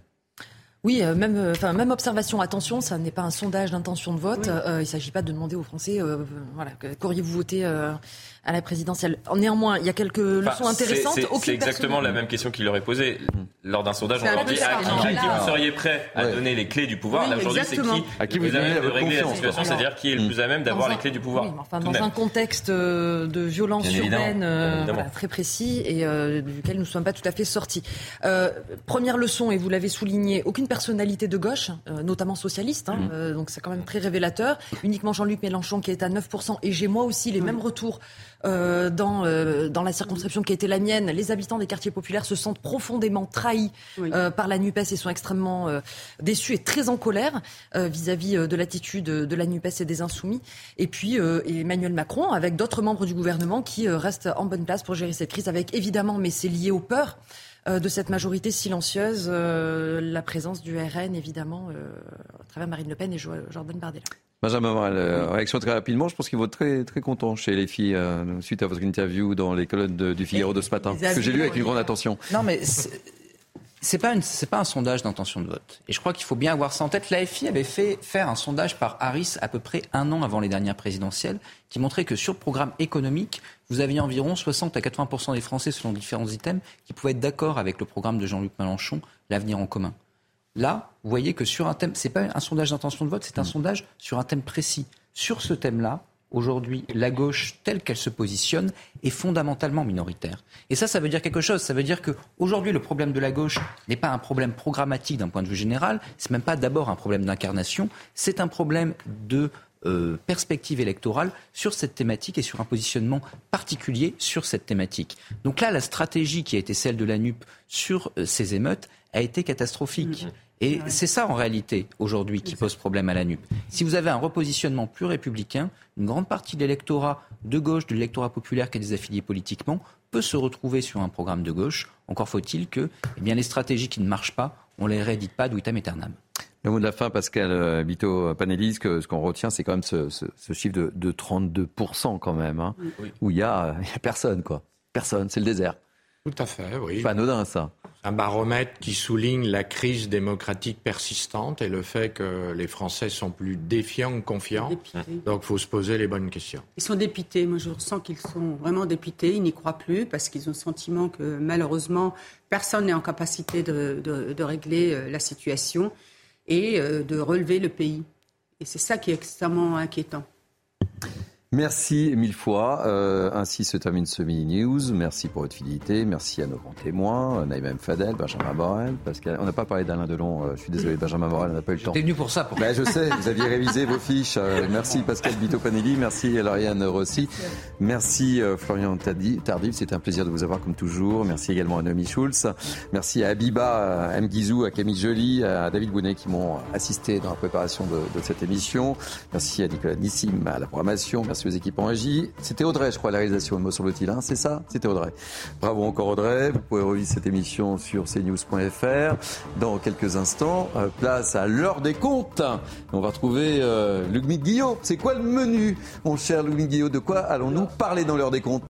Oui, euh, même, euh, enfin, même observation. Attention, ça n'est pas un sondage d'intention de vote. Oui. Euh, il ne s'agit pas de demander aux Français, euh, voilà, qu'auriez-vous voté à la présidentielle. Néanmoins, il y a quelques leçons enfin, intéressantes. C'est exactement la même question qu'il aurait posée lors d'un sondage. On leur dit à qui, à qui vous seriez prêt à ouais. donner les clés du pouvoir? Oui, Là aujourd'hui, c'est qui, à qui vous, vous avez de régler la situation, c'est-à-dire qui est le plus à même d'avoir les clés du pouvoir. Oui, enfin, dans un contexte de violence urbaine euh, voilà, très précis et euh, duquel nous ne sommes pas tout à fait sortis. Euh, première leçon, et vous l'avez souligné, aucune personnalité de gauche, euh, notamment socialiste, hein, mmh. donc c'est quand même très révélateur. Uniquement Jean-Luc Mélenchon qui est à 9%, et j'ai moi aussi les mmh. mêmes retours euh, dans, euh, dans la circonscription qui a été la mienne, les habitants des quartiers populaires se sentent profondément trahis oui. euh, par la NUPES et sont extrêmement euh, déçus et très en colère euh, vis-à-vis -vis de l'attitude de la NUPES et des Insoumis. Et puis et Emmanuel Macron, avec d'autres membres du gouvernement qui restent en bonne place pour gérer cette crise, avec évidemment, mais c'est lié aux peurs, de cette majorité silencieuse, euh, la présence du RN, évidemment, euh, à travers Marine Le Pen et Jordan Bardella. Benjamin Morel, euh, réaction très rapidement. Je pense qu'il va être très, très content chez les filles euh, suite à votre interview dans les colonnes de, du Figaro de ce matin, que j'ai lu avec une grande attention. Non, mais c'est pas, une, pas un sondage d'intention de vote. Et je crois qu'il faut bien avoir ça en tête. L'AFI avait fait faire un sondage par Harris à peu près un an avant les dernières présidentielles qui montrait que sur le programme économique, vous aviez environ 60 à 80% des Français, selon différents items, qui pouvaient être d'accord avec le programme de Jean-Luc Mélenchon, l'avenir en commun. Là, vous voyez que sur un thème, c'est pas un sondage d'intention de vote, c'est un mmh. sondage sur un thème précis. Sur ce thème-là, aujourd'hui, la gauche telle qu'elle se positionne est fondamentalement minoritaire. Et ça, ça veut dire quelque chose. Ça veut dire que aujourd'hui, le problème de la gauche n'est pas un problème programmatique d'un point de vue général. C'est même pas d'abord un problème d'incarnation. C'est un problème de euh, perspective électorale sur cette thématique et sur un positionnement particulier sur cette thématique. Donc là, la stratégie qui a été celle de la NUP sur euh, ces émeutes a été catastrophique. Mmh. Et c'est ça en réalité aujourd'hui qui pose problème à la NUP. Si vous avez un repositionnement plus républicain, une grande partie de l'électorat de gauche, de l'électorat populaire qui est désaffilié politiquement, peut se retrouver sur un programme de gauche. Encore faut-il que eh bien, les stratégies qui ne marchent pas, on les réédite pas d'Ouitam Eternam. Le mot de la fin, Pascal euh, Bito Panelis, que ce qu'on retient, c'est quand même ce, ce, ce chiffre de, de, 32% quand même, hein, oui. où il n'y a, y a personne, quoi. Personne, c'est le désert. Tout à fait, oui. C'est pas anodin, ça. Un baromètre qui souligne la crise démocratique persistante et le fait que les Français sont plus défiants que confiants. Donc, il faut se poser les bonnes questions. Ils sont dépités. Moi, je ressens qu'ils sont vraiment dépités. Ils n'y croient plus parce qu'ils ont le sentiment que, malheureusement, personne n'est en capacité de, de, de régler la situation et de relever le pays. Et c'est ça qui est extrêmement inquiétant. Merci mille fois. Euh, ainsi se termine ce mini-news. Merci pour votre fidélité. Merci à nos grands témoins, Naïma M. Fadel, Benjamin Morel, Pascal. On n'a pas parlé d'Alain Delon. Euh, je suis désolé, Benjamin Morel, on n'a pas eu le temps. T'es venu pour ça. Pour... Ben, je sais, vous aviez révisé vos fiches. Euh, merci Pascal Bito-Panelli. Merci Lauriane Rossi. Merci euh, Florian Tardif. C'était un plaisir de vous avoir comme toujours. Merci également à Noémie Schulz. Merci à Abiba, à M. Guizou, à Camille Joly, à David Bounet qui m'ont assisté dans la préparation de, de cette émission. Merci à Nicolas Nissim à la programmation. Merci équipes en régie. C'était Audrey, je crois, la réalisation, me semble-t-il. Hein c'est ça C'était Audrey. Bravo encore Audrey. Vous pouvez revivre cette émission sur cnews.fr. Dans quelques instants, euh, place à l'heure des comptes. On va retrouver euh, Luc Guillot. C'est quoi le menu, mon cher Luc Guillot? De quoi allons-nous parler dans l'heure des comptes?